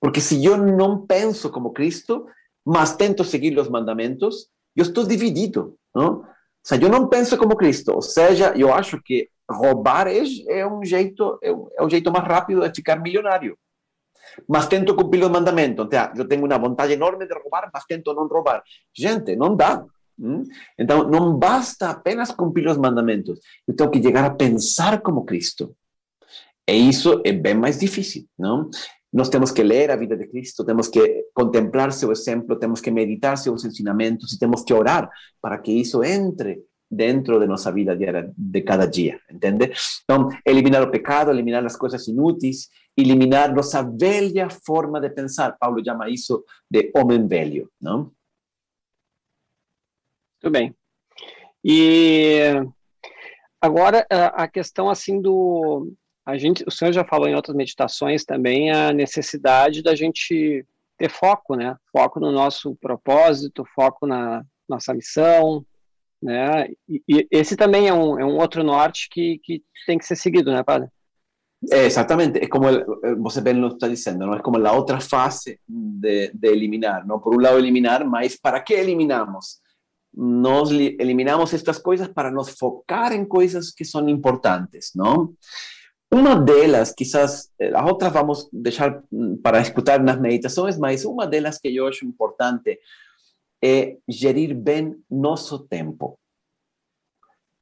Porque se eu não penso como Cristo, mas tento seguir os mandamentos, eu estou dividido, não? O sea, eu não penso como Cristo. Ou seja, eu acho que roubar é, é um jeito é, é o jeito mais rápido de ficar milionário. Mas tento cumprir os mandamentos. Então, eu tenho uma vontade enorme de roubar, mas tento não roubar. Gente, não dá. Então, não basta apenas cumprir os mandamentos. Eu tenho que chegar a pensar como Cristo. E isso é bem mais difícil, não? Nós temos que ler a vida de Cristo, temos que contemplar seu exemplo, temos que meditar seus ensinamentos e temos que orar para que isso entre dentro de nossa vida diária de cada dia, entende? Então, eliminar o pecado, eliminar as coisas inúteis, eliminar nossa velha forma de pensar. Paulo chama isso de homem velho, não? Muito bem. E agora a questão assim do a gente, o senhor já falou em outras meditações também a necessidade da gente ter foco, né? Foco no nosso propósito, foco na nossa missão, né? E, e esse também é um, é um outro norte que, que tem que ser seguido, né, padre? Exactamente, es como, el, você bem está diciendo, ¿no? Es como la otra fase de, de, eliminar, ¿no? Por un lado eliminar, mas ¿para qué eliminamos? Nos eliminamos estas cosas para nos focar en cosas que son importantes, ¿no? Uma delas, quizás, eh, as outras vamos deixar para escutar nas meditações, mas uma delas que eu acho importante gerir bem nosso tempo.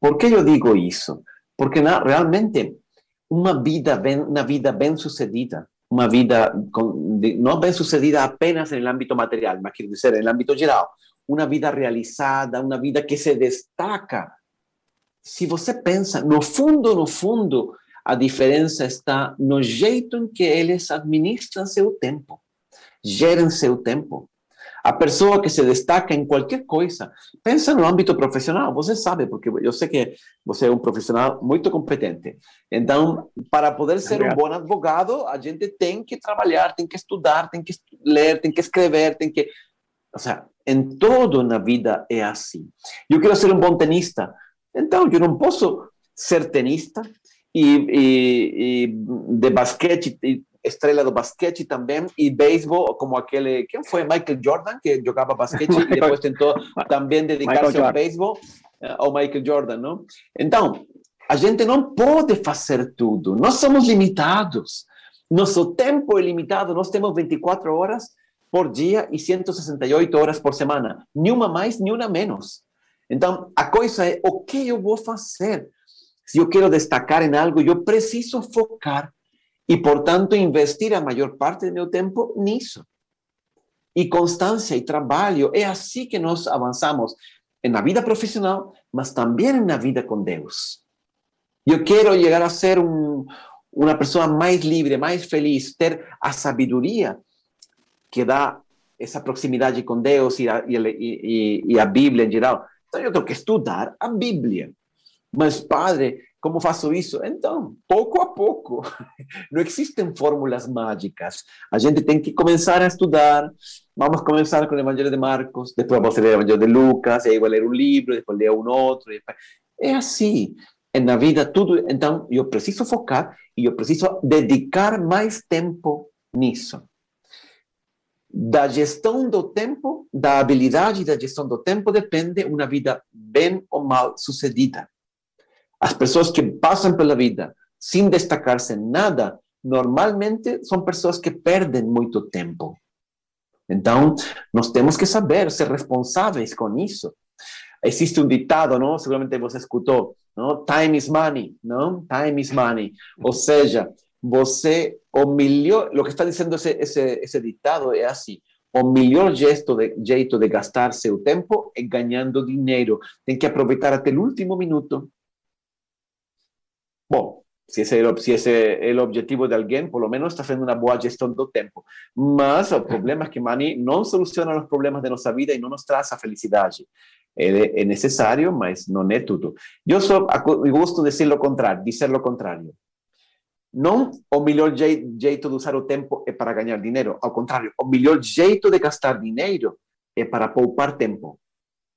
Por que eu digo isso? Porque na, realmente uma vida uma vida bem sucedida, uma vida não bem sucedida apenas no âmbito material, mas quer dizer, no âmbito geral, uma vida realizada, uma vida que se destaca. Se você pensa, no fundo, no fundo, a diferença está no jeito em que eles administram seu tempo, gerem seu tempo. A pessoa que se destaca em qualquer coisa, pensa no âmbito profissional, você sabe, porque eu sei que você é um profissional muito competente. Então, para poder ser um bom advogado, a gente tem que trabalhar, tem que estudar, tem que ler, tem que escrever, tem que. Ou seja, em todo na vida é assim. Eu quero ser um bom tenista, então eu não posso ser tenista y, y, y de basquete, estrella de basquete también, y béisbol, como aquel, ¿quién fue? Michael Jordan, que jugaba basquete y después intentó también dedicarse ao béisbol, eh, o Michael Jordan, não? Então, a gente não pode fazer tudo, nós somos limitados. Nosso tempo é limitado, nós temos 24 horas por dia e 168 horas por semana, nenhuma mais, nenhuma menos. Então, a coisa é o que eu vou fazer? Si yo quiero destacar en algo, yo preciso focar y por tanto investir la mayor parte de mi tiempo en eso. Y constancia y trabajo, es así que nos avanzamos en la vida profesional, mas también en la vida con Dios. Yo quiero llegar a ser una persona más libre, más feliz, tener a sabiduría que da esa proximidad con Dios y a, a Biblia en general. Entonces yo tengo que estudiar a Biblia. Mas, padre, como faço isso? Então, pouco a pouco. Não existem fórmulas mágicas. A gente tem que começar a estudar. Vamos começar com o Evangelho de Marcos, depois vamos ler o Evangelho de Lucas, aí vou ler um livro, depois ler um outro. É assim. Na vida, tudo. Então, eu preciso focar e eu preciso dedicar mais tempo nisso. Da gestão do tempo, da habilidade da gestão do tempo, depende uma vida bem ou mal sucedida. Las personas que pasan por la vida sin destacarse en nada, normalmente son personas que pierden mucho tiempo. Entonces, nos tenemos que saber ser responsables con eso. Existe un dictado, ¿no? Seguramente vos escuchó, ¿no? Time is money, ¿no? Time is money. O sea, você, o melhor, lo que está diciendo ese, ese, ese dictado es así. O melhor gesto de, jeito de gastar seu tempo é ganhando dinheiro. Que aproveitar até o último minuto Bom, se esse, é, se esse é o objetivo de alguém, por lo menos está fazendo uma boa gestão do tempo. Mas o problema é que Money não soluciona os problemas de nossa vida e não nos traz a felicidade. É, é necessário, mas não é tudo. Eu só gosto de dizer o contrário, dizer o contrário. Não o melhor jeito de usar o tempo é para ganhar dinheiro. Ao contrário, o melhor jeito de gastar dinheiro é para poupar tempo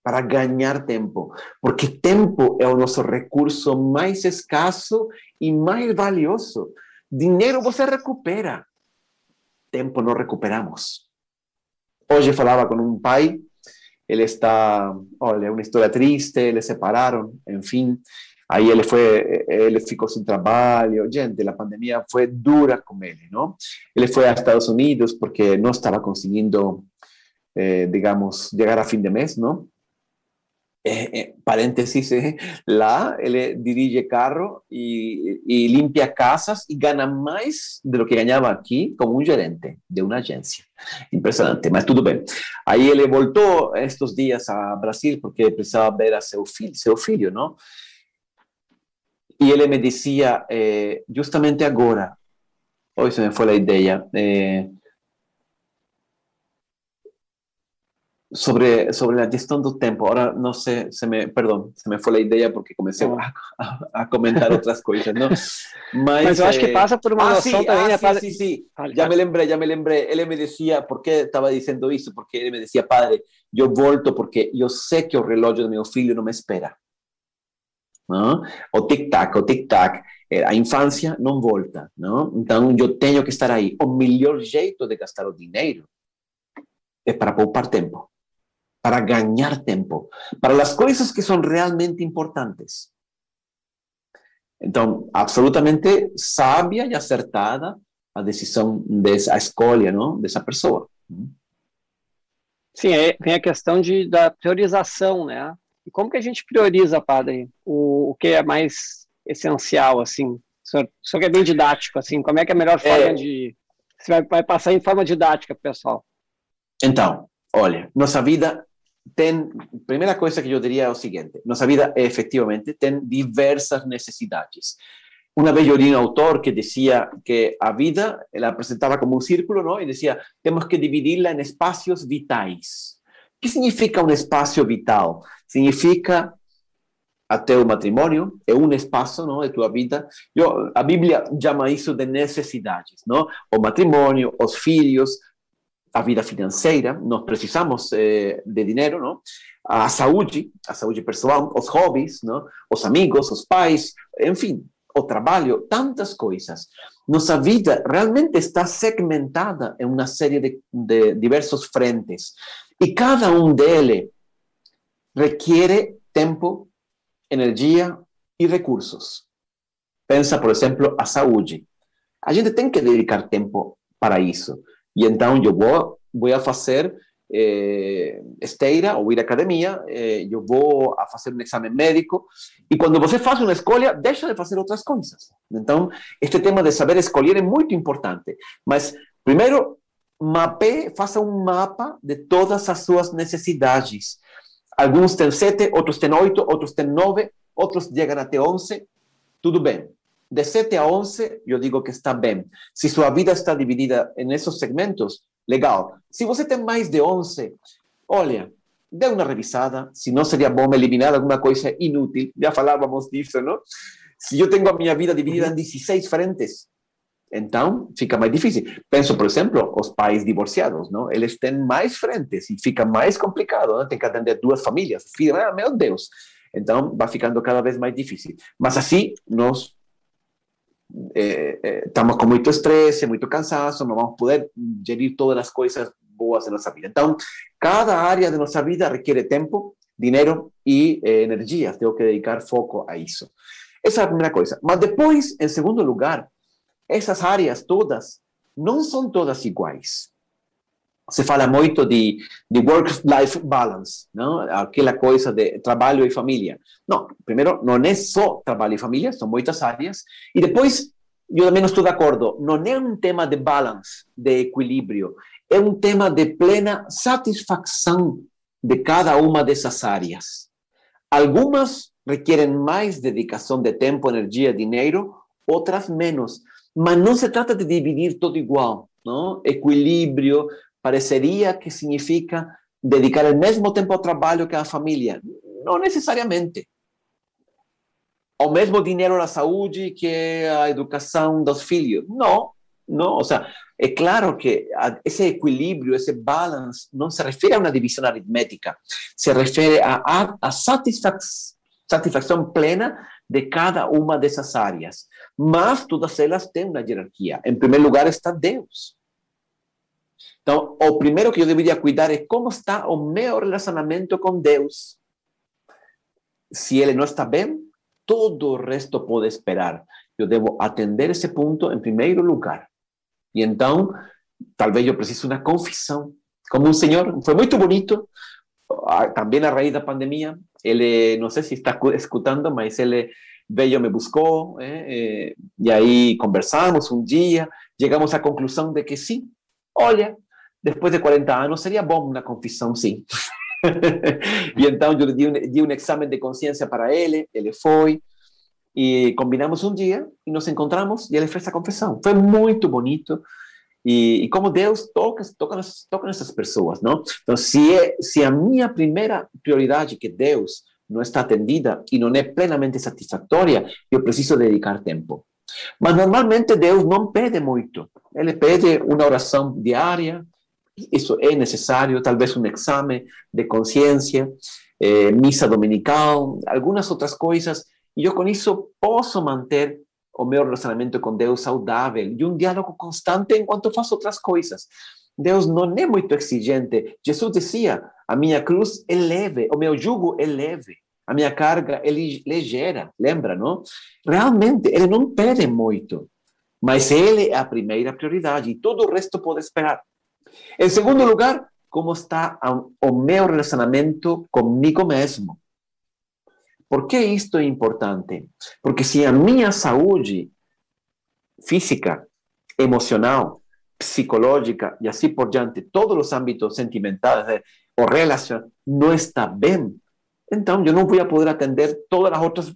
para ganhar tempo, porque tempo é o nosso recurso mais escasso e mais valioso. Dinheiro você recupera, tempo não recuperamos. Hoje falava com um pai, ele está, olha, uma história triste, eles separaram, enfim. Aí ele foi, ele ficou sem trabalho. Gente, a pandemia foi dura com ele, não? Ele foi aos Estados Unidos porque não estava conseguindo, eh, digamos, chegar a fim de mês, não? Eh, eh, paréntesis, eh, la, él dirige carro y, limpia casas y gana más de lo que ganaba aquí como un gerente de una agencia. Impresionante, pero todo bien. Ahí él voltó estos días a Brasil porque precisaba ver a su, filho, ¿no? Y él me decía, justamente ahora, hoy se me fue la idea, sobre, sobre a gestão do tempo. Agora, não sei, se me, perdão, se me foi a ideia porque comecei a, a, a comentar outras coisas, não? Mas, Mas eu acho que passa por uma ah, noção sim, também, ah, sim, sim. Já me lembrei, já me lembrei. Ele me dizia, por que estava dizendo isso? Porque ele me dizia, padre, eu volto porque eu sei que o relógio do meu filho não me espera. Não? O tic-tac, o tic-tac. A infância não volta, não? Então, eu tenho que estar aí. O melhor jeito de gastar o dinheiro é para poupar tempo para ganhar tempo, para as coisas que são realmente importantes. Então, absolutamente sábia e acertada a decisão, dessa, a escolha não, dessa pessoa. Sim, aí vem a questão de, da priorização, né? E como que a gente prioriza, padre, o, o que é mais essencial, assim? O o senhor é bem didático, assim, como é que é a melhor forma é... de... Você vai, vai passar em forma didática, pessoal. Então, olha, nossa vida ten, primeira coisa que eu diria é o seguinte: nossa vida efetivamente tem diversas necessidades. Uma vez eu li um autor que dizia que a vida, ela apresentava como um círculo, não? e dizia, temos que dividi-la em espaços vitais. O que significa um espaço vital? Significa até o matrimônio é um espaço não de tua vida eu, a Bíblia chama isso de necessidades não o matrimônio os filhos a vida financeira, nós precisamos eh, de dinheiro, não? A saúde, a saúde pessoal, os hobbies, não? Os amigos, os pais, enfim, o trabalho, tantas coisas. Nossa vida realmente está segmentada em uma série de, de diversos frentes e cada um deles requer tempo, energia e recursos. Pensa, por exemplo, a saúde. A gente tem que dedicar tempo para isso. E então eu vou, vou fazer eh, esteira ou ir à academia, eh, eu vou a fazer um exame médico, e quando você faz uma escolha, deixa de fazer outras coisas. Então, este tema de saber escolher é muito importante. Mas, primeiro, mape, faça um mapa de todas as suas necessidades. Alguns têm sete, outros têm oito, outros têm nove, outros chegam até onze, tudo bem. De 7 a 11, eu digo que está bem. Se sua vida está dividida nesses segmentos, legal. Se você tem mais de 11, olha, dê uma revisada. Se não seria bom eliminar alguma coisa inútil. Já falávamos disso, não? Se eu tenho a minha vida dividida em 16 frentes, então fica mais difícil. Penso, por exemplo, os pais divorciados, não? Eles têm mais frentes e fica mais complicado, não? Tem que atender duas famílias. Ah, meu Deus. Então, vai ficando cada vez mais difícil. Mas assim, nós eh, eh, estamos com muito estresse, muito cansaço, não vamos poder gerir todas as coisas boas da nossa vida. Então, cada área da nossa vida requer tempo, dinheiro e eh, energia. Tenho que dedicar foco a isso. Essa é a primeira coisa. Mas depois, em segundo lugar, essas áreas todas não são todas iguais se fala muito de, de work-life balance, não? aquela coisa de trabalho e família. Não, primeiro, não é só trabalho e família, são muitas áreas. E depois, eu também não estou de acordo, não é um tema de balance, de equilíbrio, é um tema de plena satisfação de cada uma dessas áreas. Algumas requerem mais dedicação de tempo, energia, dinheiro, outras menos. Mas não se trata de dividir todo igual, não? Equilíbrio, pareceria que significa dedicar o mesmo tempo ao trabalho que à família. Não necessariamente. O mesmo dinheiro na saúde que a educação dos filhos. Não, não. Ou seja, é claro que esse equilíbrio, esse balance, não se refere a uma divisão aritmética, se refere a, a satisfação plena de cada uma dessas áreas. Mas todas elas têm uma hierarquia. Em primeiro lugar está Deus. Então, o primeiro que eu deveria cuidar é como está o meu relacionamento com Deus. Se ele não está bem, todo o resto pode esperar. Eu devo atender esse ponto em primeiro lugar. E então, talvez eu precise uma confissão. Como um senhor, foi muito bonito, também a raiz da pandemia. Ele, não sei se está escutando, mas ele veio, me buscou, eh, e aí conversamos um dia, chegamos à conclusão de que sim, olha, depois de 40 anos, seria bom uma confissão, sim. e então eu di um, di um exame de consciência para ele, ele foi, e combinamos um dia, e nos encontramos, e ele fez a confissão. Foi muito bonito, e, como Deus toca, toca, toca nessas pessoas, não? Então, se, é, se a minha primeira prioridade que Deus não está atendida e não é plenamente satisfatória, eu preciso dedicar tempo. Mas normalmente Deus não pede muito. Ele pede uma oração diária, isso é necessário, talvez um exame de consciência, eh, missa dominical, algumas outras coisas, e eu com isso posso manter o meu relacionamento com Deus saudável e um diálogo constante enquanto faço outras coisas. Deus não é muito exigente. Jesus dizia: a minha cruz é leve, o meu jugo é leve, a minha carga é ligeira. Lembra, não? Realmente, ele não pede muito, mas ele é a primeira prioridade e todo o resto pode esperar. Em segundo lugar, como está o meu relacionamento comigo mesmo? Por que isto é importante? Porque se a minha saúde física, emocional, psicológica e assim por diante, todos os âmbitos sentimentais ou relacionais não está bem, então eu não vou poder atender todas as outras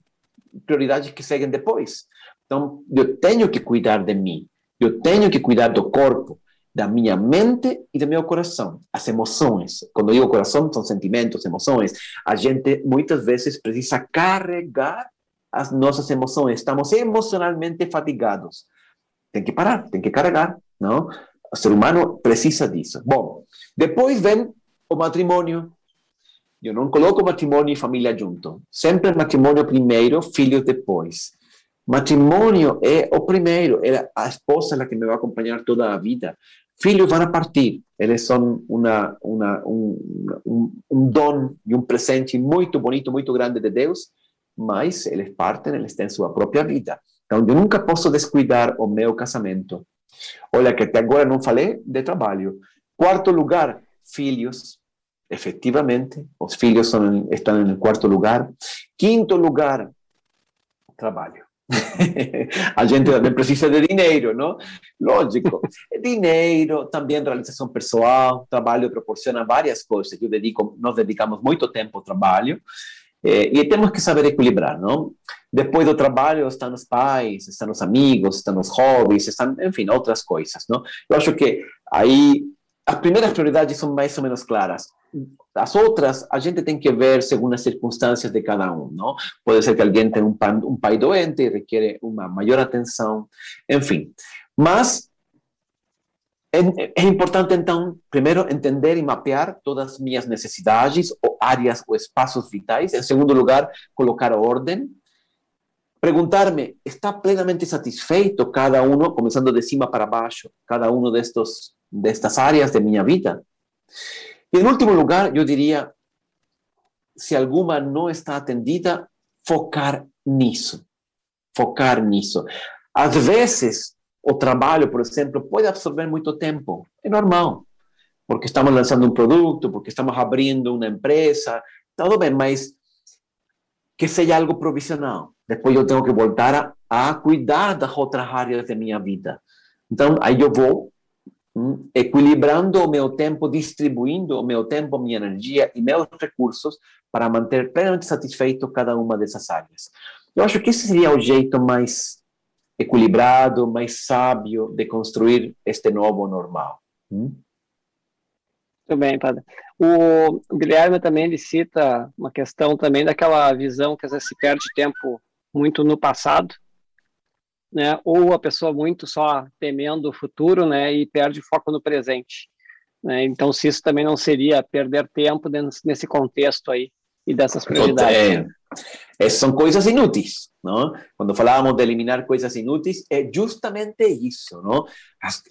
prioridades que seguem depois. Então, eu tenho que cuidar de mim, eu tenho que cuidar do corpo, da minha mente e do meu coração, as emoções. Quando digo coração, são sentimentos, emoções. A gente muitas vezes precisa carregar as nossas emoções. Estamos emocionalmente fatigados. Tem que parar, tem que carregar, não? O ser humano precisa disso. Bom, depois vem o matrimônio. Eu não coloco matrimônio e família junto. Sempre matrimônio primeiro, filhos depois. Matrimônio é o primeiro, é a esposa que me vai acompanhar toda a vida. Filhos vão partir, eles são uma, uma, um, um, um dom e um presente muito bonito, muito grande de Deus, mas eles partem, eles têm sua própria vida. Então, eu nunca posso descuidar o meu casamento. Olha, que até agora não falei de trabalho. Quarto lugar, filhos. Efetivamente, os filhos são, estão no quarto lugar. Quinto lugar, trabalho. a gente também precisa de dinheiro, não? Lógico. Dinheiro, também realização pessoal, trabalho proporciona várias coisas. Eu dedico, nós dedicamos muito tempo ao trabalho eh, e temos que saber equilibrar, não? Depois do trabalho estão os pais, estão os amigos, estão os hobbies, estão, enfim, outras coisas, não? Eu acho que aí as primeiras prioridades são mais ou menos claras. As outras, a gente tem que ver segundo as circunstâncias de cada um, não? Pode ser que alguém tenha um pai, um pai doente e requer uma maior atenção, enfim. Mas é, importante, então, primeiro, entender e mapear todas as minhas necessidades, ou áreas ou espaços vitais. Em segundo lugar, colocar ordem. Perguntar-me, está plenamente satisfeito cada um, começando de cima para baixo, cada um destes, destas áreas de minha vida? E, em último lugar, eu diria, se alguma não está atendida, focar nisso. Focar nisso. Às vezes, o trabalho, por exemplo, pode absorver muito tempo. É normal, porque estamos lançando um produto, porque estamos abrindo uma empresa, tudo bem, mas que seja algo provisional. Depois eu tenho que voltar a, cuidar das outras áreas da minha vida. Então, aí eu vou equilibrando o meu tempo, distribuindo o meu tempo, minha energia e meus recursos para manter plenamente satisfeito cada uma dessas áreas. Eu acho que esse seria o jeito mais equilibrado, mais sábio de construir este novo normal. Hum? Muito bem, padre. O, Guilherme também ele cita uma questão também daquela visão que às vezes se perde tempo muito no passado, né? Ou a pessoa muito só temendo o futuro, né? E perde foco no presente. Né? Então, se isso também não seria perder tempo nesse contexto aí e dessas prioridades. É, é, são coisas inúteis. ¿no? Cuando hablábamos de eliminar cosas inútiles, es justamente eso, ¿no? As,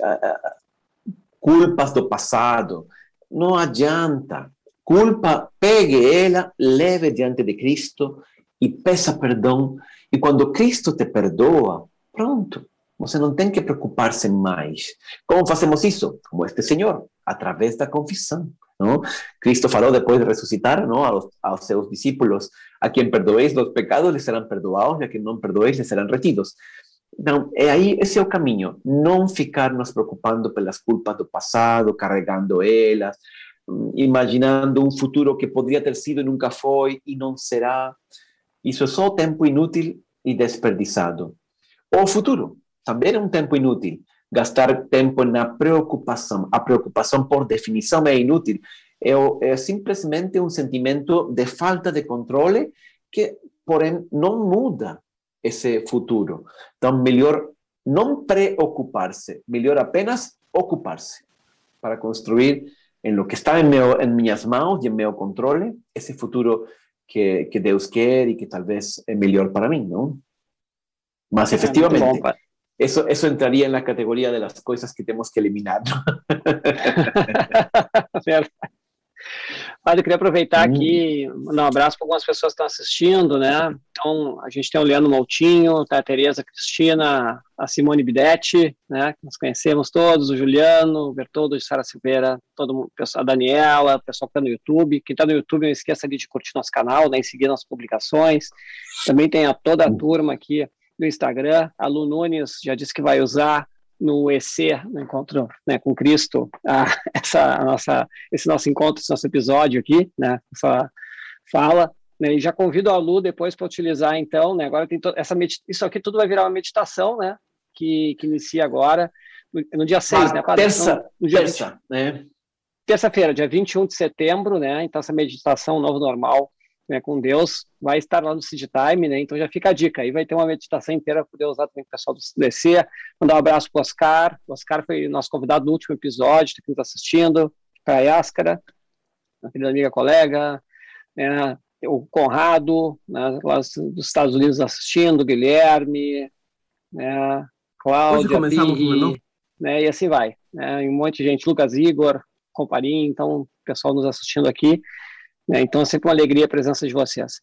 culpas do pasado, no adianta. Culpa, pegue ela, leve diante de Cristo e peça perdão. E quando Cristo te perdoa, pronto, você não tem que preocupar-se mais. Como fazemos isso? Como este Senhor, através da confissão. ¿no? Cristo falou depois de ressuscitar ¿no? aos, aos seus discípulos, a quem perdoeis os pecados, lhes serão perdoados, e a quem não perdoeis, lhes serão retidos. Então, é aí, esse é o caminho, não ficar nos preocupando pelas culpas do passado, carregando elas, imaginando um futuro que poderia ter sido e nunca foi e não será. Isso é só tempo inútil e desperdiçado. O futuro também é um tempo inútil, gastar tempo na preocupação. A preocupação, por definição, é inútil. É, é simplesmente um sentimento de falta de controle que, porém, não muda esse futuro. Então, melhor não preocupar-se, melhor apenas ocupar-se para construir em lo que está em, meu, em minhas mãos e em meu controle esse futuro que, que Deus quer e que talvez é melhor para mim, não? Mas efectivamente, eso, eso entraría en la categoría de las cosas que temos que eliminar. Padre, eu queria aproveitar hum. aqui, mandar um abraço para algumas pessoas que estão assistindo, né? Então, a gente tem o Leandro Moutinho, tá a Tereza Cristina, a Simone Bidetti, né? Que nós conhecemos todos, o Juliano, o Bertoldo de Sara Silveira, todo mundo, a Daniela, o pessoal que está no YouTube. Quem está no YouTube, não esqueça de curtir nosso canal, né? E seguir nossas publicações. Também tem a, toda a hum. turma aqui no Instagram. A Lu Nunes já disse que vai usar no EC, no encontro né, com Cristo, a, essa a nossa, esse nosso encontro, esse nosso episódio aqui, né, essa fala. Né, e já convido a Lu depois para utilizar, então, né, agora tem essa isso aqui tudo vai virar uma meditação, né, que, que inicia agora, no, no dia 6, ah, né, Terça, então, no dia terça, 20, né? Terça-feira, dia 21 de setembro, né, então essa meditação novo normal, né, com Deus, vai estar lá no Seed Time, né? Então já fica a dica. Aí vai ter uma meditação inteira para poder usar também com o pessoal do CDC. Mandar um abraço para o Oscar. O Oscar foi nosso convidado no último episódio, que está assistindo. Para a Yáscara, a querida amiga colega. Né, o Conrado, né, lá dos Estados Unidos assistindo, o Guilherme, né, Cláudia, Birri, né, e assim vai. Né, um monte de gente, Lucas Igor, Comparim, então, o pessoal nos assistindo aqui. Né? Então é sempre uma alegria a presença de vocês.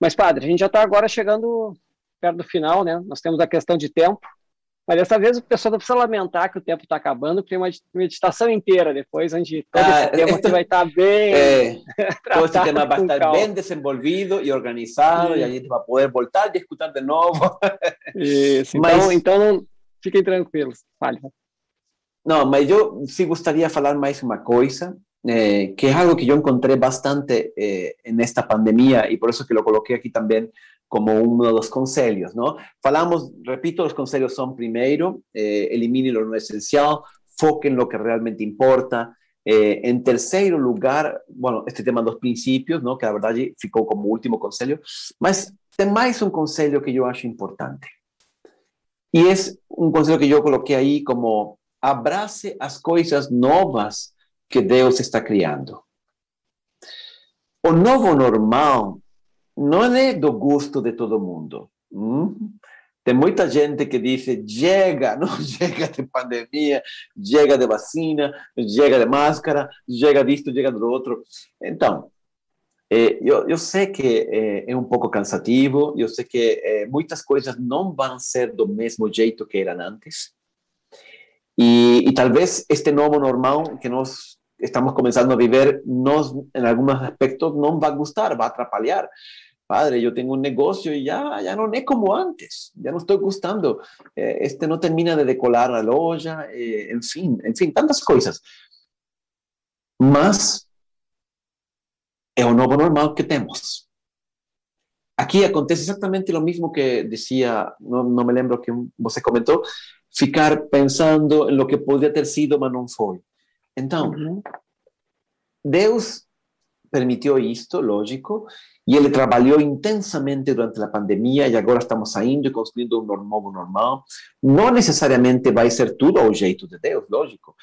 Mas, padre, a gente já está agora chegando perto do final, né? Nós temos a questão de tempo, mas dessa vez o pessoal não precisa lamentar que o tempo está acabando, porque tem uma meditação inteira depois, onde todo ah, esse tema esto, vai estar tá bem. É, todo esse tema vai estar calma. bem desenvolvido e organizado, e a gente vai poder voltar e escutar de novo. Isso, mas, então, então fiquem tranquilos. Fale. Não, mas eu se gostaria de falar mais uma coisa, eh, que es algo que yo encontré bastante eh, en esta pandemia y por eso que lo coloqué aquí también como uno de los consejos, ¿no? Falamos, repito, los consejos son primero, eh, elimine lo no esencial, foque en lo que realmente importa. Eh, en tercer lugar, bueno, este tema dos principios, ¿no? Que la verdad ficou como último consejo, mas tem mais un consejo que yo acho importante. Y es un consejo que yo coloqué ahí como abrace as coisas novas que Deus está criando. O novo normal não é do gosto de todo mundo. Hum? Tem muita gente que diz: chega, não chega de pandemia, chega de vacina, chega de máscara, chega disto, chega do outro. Então, eu, eu sei que eh, é um pouco cansativo, eu sei que eh, muitas coisas não vão ser do mesmo jeito que eram antes. E, e talvez este novo normal que nós estamos comenzando a vivir, nos, en algunos aspectos no va a gustar, va a atrapalhar. Padre, yo tengo un negocio y ya, ya no es como antes, ya no estoy gustando. Eh, este no termina de decolar la loja, eh, en fin, en fin, tantas cosas. Mas es un nuevo normal que tenemos. Aquí acontece exactamente lo mismo que decía, no, no me lembro que você comentó, ficar pensando en lo que podría ter sido, mas no fue. Então, uhum. Deus permitiu isto, lógico, e ele trabalhou intensamente durante a pandemia e agora estamos saindo e construindo um novo normal. Não necessariamente vai ser tudo ao jeito de Deus, lógico.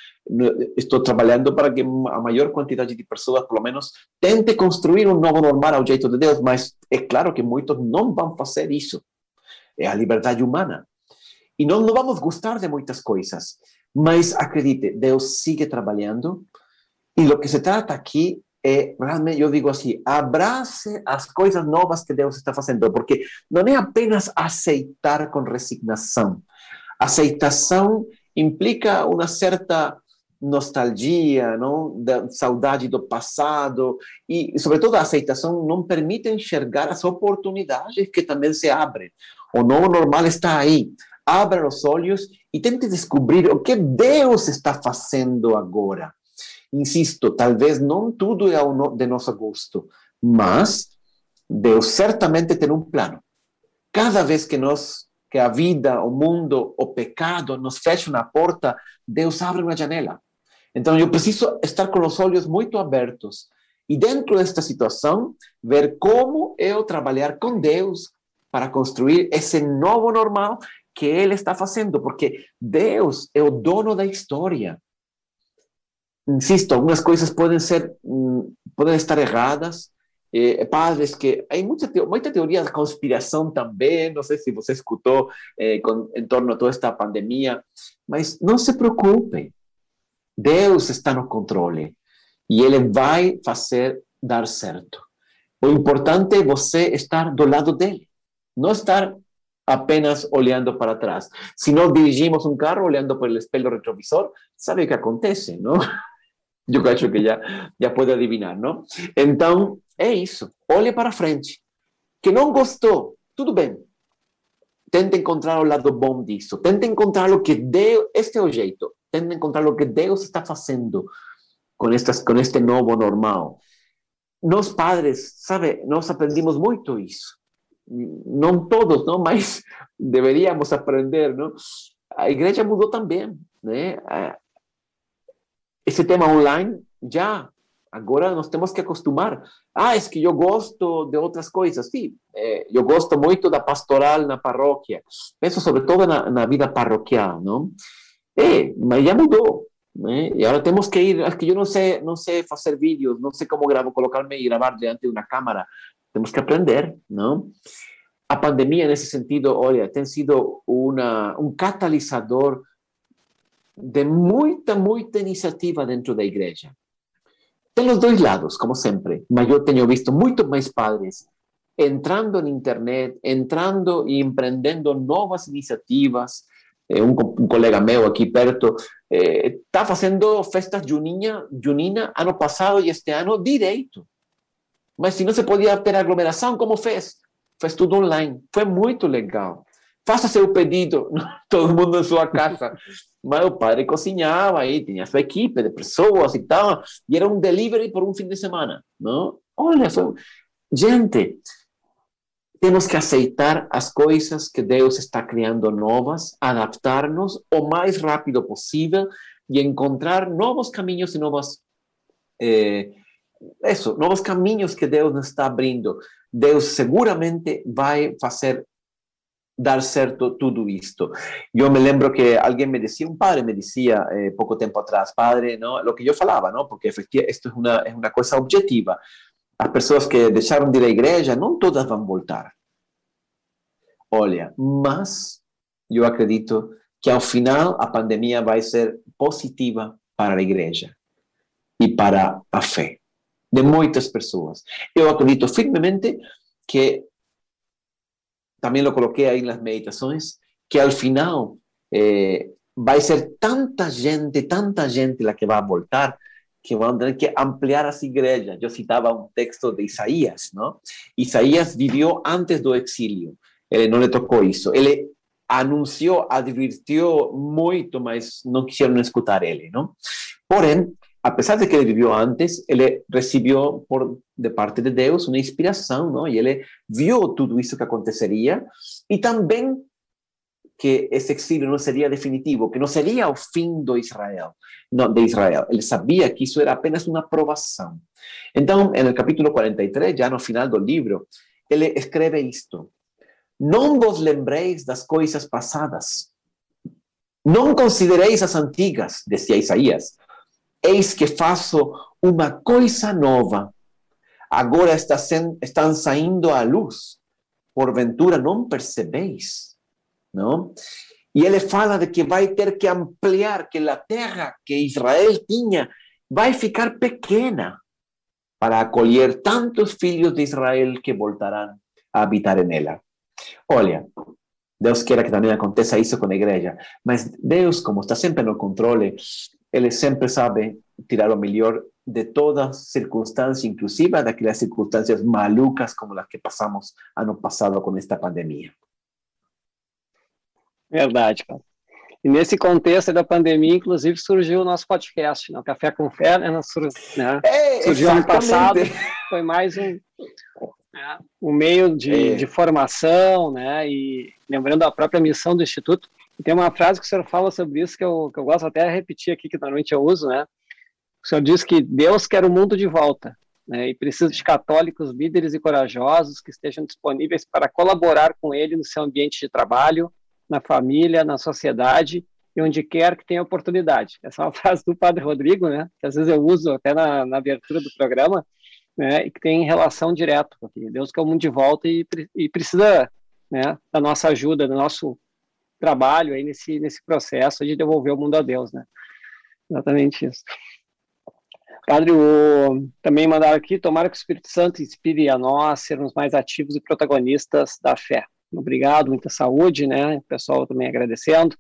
Estou trabalhando para que a maior quantidade de pessoas, pelo menos, tente construir um novo normal ao jeito de Deus, mas é claro que muitos não vão fazer isso. É a liberdade humana. E nós não vamos gostar de muitas coisas. Mas acredite, Deus sigue trabalhando e o que se trata aqui é realmente, eu digo assim, abrace as coisas novas que Deus está fazendo, porque não é apenas aceitar com resignação. Aceitação implica uma certa nostalgia, não, da saudade do passado e, sobretudo, a aceitação não permite enxergar as oportunidades que também se abrem. O novo normal está aí. Abra os olhos e tente descobrir o que Deus está fazendo agora. Insisto, talvez não tudo é de nosso gosto, mas Deus certamente tem um plano. Cada vez que nós que a vida, o mundo, o pecado nos fecha uma porta, Deus abre uma janela. Então eu preciso estar com os olhos muito abertos e dentro desta situação ver como eu trabalhar com Deus para construir esse novo normal que Ele está fazendo, porque Deus é o dono da história. Insisto, algumas coisas podem ser, mm, podem estar erradas, eh, padres que hay mucha, mucha teoría de conspiración también, no sé si você escuchó eh, con, en torno a toda esta pandemia, mas não se preocupe, Deus está no controle e Ele vai fazer dar certo. O importante é você estar do lado dele, não estar apenas olhando para trás. Se nós dirigimos um carro olhando por el espelho retrovisor, sabe o que acontece, não? Eu acho que já, já pode adivinhar, não? Então, é isso. Olhe para frente. Que não gostou, tudo bem. Tente encontrar o lado bom disso. Tente encontrar o que Deus. Este é jeito. Tente encontrar o que Deus está fazendo com, estas, com este novo normal. Nós, padres, sabe, nós aprendimos muito isso. Não todos, não, mas deveríamos aprender, não? A igreja mudou também, né? Esse tema online já agora nós temos que acostumar. Ah, é que eu gosto de outras coisas. Sim, é, eu gosto muito da pastoral na paróquia. Penso sobretudo na, na vida parroquial, não? É, mas já mudou. Né? E agora temos que ir. Acho que eu não sei, não sei fazer vídeos, não sei como gravo, colocar-me e gravar de uma câmera. Temos que aprender, não? A pandemia, nesse sentido, olha, tem sido uma, um catalisador de muita, muita iniciativa dentro da igreja. Tem os dois lados, como sempre, mas eu tenho visto muito mais padres entrando en internet, entrando e empreendendo novas iniciativas. Eh, um, um, colega meu aqui perto está eh, fazendo festas junina, junina ano passado e este ano direito. Mas se não se podia ter aglomeração, como fez? Fez tudo online. Foi muito legal. Faça seu pedido, todo mundo em sua casa. Mas o padre cozinhava aí, tinha sua equipe de pessoas e tal, e era um delivery por um fim de semana, não? Olha, foi... gente, temos que aceitar as coisas que Deus está criando novas, adaptar-nos o mais rápido possível e encontrar novos caminhos e novas eh, isso, novos caminhos que Deus nos está abrindo. Deus seguramente vai fazer dar certo tudo isto. Eu me lembro que alguém me dizia, um padre me dizia eh, pouco tempo atrás, padre, não, o que eu falava, não, porque efectivamente isto é uma é uma coisa objetiva. As pessoas que deixaram de ir à igreja, não todas vão voltar. Olha, mas eu acredito que ao final a pandemia vai ser positiva para a igreja e para a fé de muitas pessoas. Eu acredito firmemente que también lo coloqué ahí en las meditaciones, que al final eh, va a ser tanta gente, tanta gente la que va a voltar, que a tener que ampliar las iglesias. Yo citaba un texto de Isaías, ¿no? Isaías vivió antes del exilio, él no le tocó eso. Él anunció, advirtió mucho, mas no quisieron escuchar él, ¿no? Porém, a pesar de que ele viveu antes, ele recebeu por de parte de Deus uma inspiração, não? E ele viu tudo isso que aconteceria e também que esse exílio não seria definitivo, que não seria o fim do Israel, não, de Israel. Ele sabia que isso era apenas uma provação. Então, no capítulo 43, já no final do livro, ele escreve isto: Não vos lembreis das coisas passadas, não considereis as antigas, dizia Isaías Eis que faço uma coisa nova. Agora está estão saindo à luz. Porventura não percebeis? Não? E ele fala de que vai ter que ampliar, que a terra que Israel tinha vai ficar pequena para acolher tantos filhos de Israel que voltarão a habitar nela. Olha, Deus queira que também aconteça isso com a igreja, mas Deus, como está sempre no controle, ele sempre sabe tirar o melhor de todas circunstâncias, inclusive daquelas circunstâncias malucas como as que passamos ano passado com esta pandemia. Verdade, cara. E nesse contexto da pandemia, inclusive, surgiu o nosso podcast, né? o Café com Fé, né? Né? É, surgiu ano passado, foi mais um... É, um meio de, é. de formação, né? E lembrando a própria missão do Instituto. E tem uma frase que o senhor fala sobre isso que eu, que eu gosto até de repetir aqui, que normalmente eu uso, né? O senhor diz que Deus quer o mundo de volta, né? E precisa de católicos líderes e corajosos que estejam disponíveis para colaborar com ele no seu ambiente de trabalho, na família, na sociedade e onde quer que tenha oportunidade. Essa é uma frase do Padre Rodrigo, né? Que às vezes eu uso até na, na abertura do programa, né? E que tem relação direta. Deus quer o mundo de volta e, e precisa, né? Da nossa ajuda, do nosso trabalho aí nesse nesse processo de devolver o mundo a Deus, né? Exatamente isso. Padre, o, também mandaram aqui, tomara que o Espírito Santo inspire a nós sermos mais ativos e protagonistas da fé. Obrigado, muita saúde, né? O pessoal também agradecendo.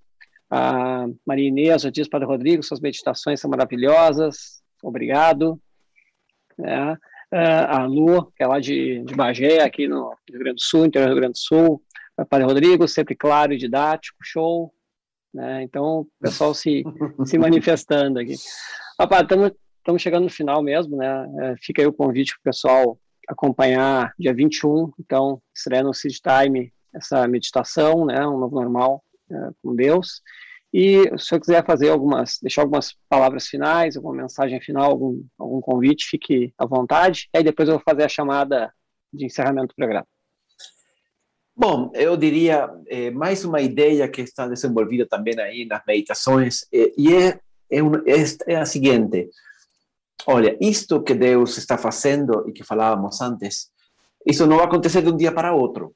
A Maria Inês já diz, Padre Rodrigo, suas meditações são maravilhosas. Obrigado. É, a Lu, que é lá de, de Bagé, aqui no Rio Grande do Sul, interior do Rio Grande do Sul. Padre Rodrigo, sempre claro e didático, show. Né? Então, o pessoal se, se manifestando aqui. Estamos chegando no final mesmo, né? É, fica aí o convite para o pessoal acompanhar dia 21, então, estreia no Seed Time essa meditação, né? Um novo normal é, com Deus. E se você quiser fazer algumas, deixar algumas palavras finais, alguma mensagem final, algum, algum convite, fique à vontade. E aí depois eu vou fazer a chamada de encerramento do programa. Bom, eu diria é, mais uma ideia que está desenvolvida também aí nas meditações, é, e é, um, é, a seguinte: olha, isto que Deus está fazendo e que falávamos antes, isso não vai acontecer de um dia para outro,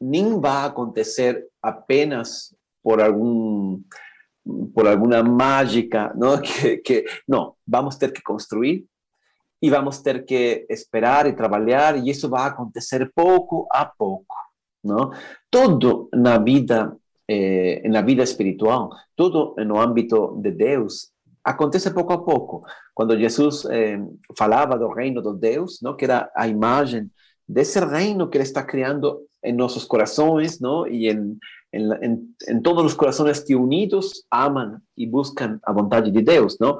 nem vai acontecer apenas por algún por alguna mágica, ¿no? Que, que, no, vamos a tener que construir y vamos a tener que esperar y trabajar y eso va a acontecer poco a poco, ¿no? Todo en la vida, eh, en la vida espiritual, todo en el ámbito de Dios, acontece poco a poco. Cuando Jesús eh, falaba del reino de Dios, ¿no? Que era a imagen de ese reino que Él está creando en nuestros corazones, ¿no? Y en, en, todos los corazones que unidos aman y buscan a voluntad de Dios, ¿no?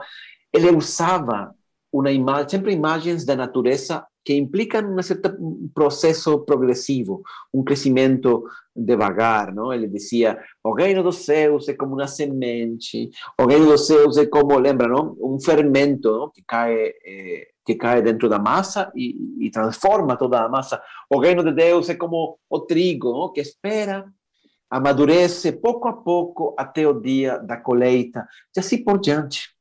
Él usaba una imagen, siempre imágenes de naturaleza que implican un cierto proceso progresivo, un crecimiento devagar, ¿no? Él decía, o reino dos céus es como una semente, o reino dos céus es como, lembra, ¿no? Un fermento ¿no? que cae eh, que cae dentro de la masa y, y, transforma toda la masa. O reino de Dios es como o trigo, ¿no? que espera amadurece pouco a pouco até o dia da colheita, e assim por diante.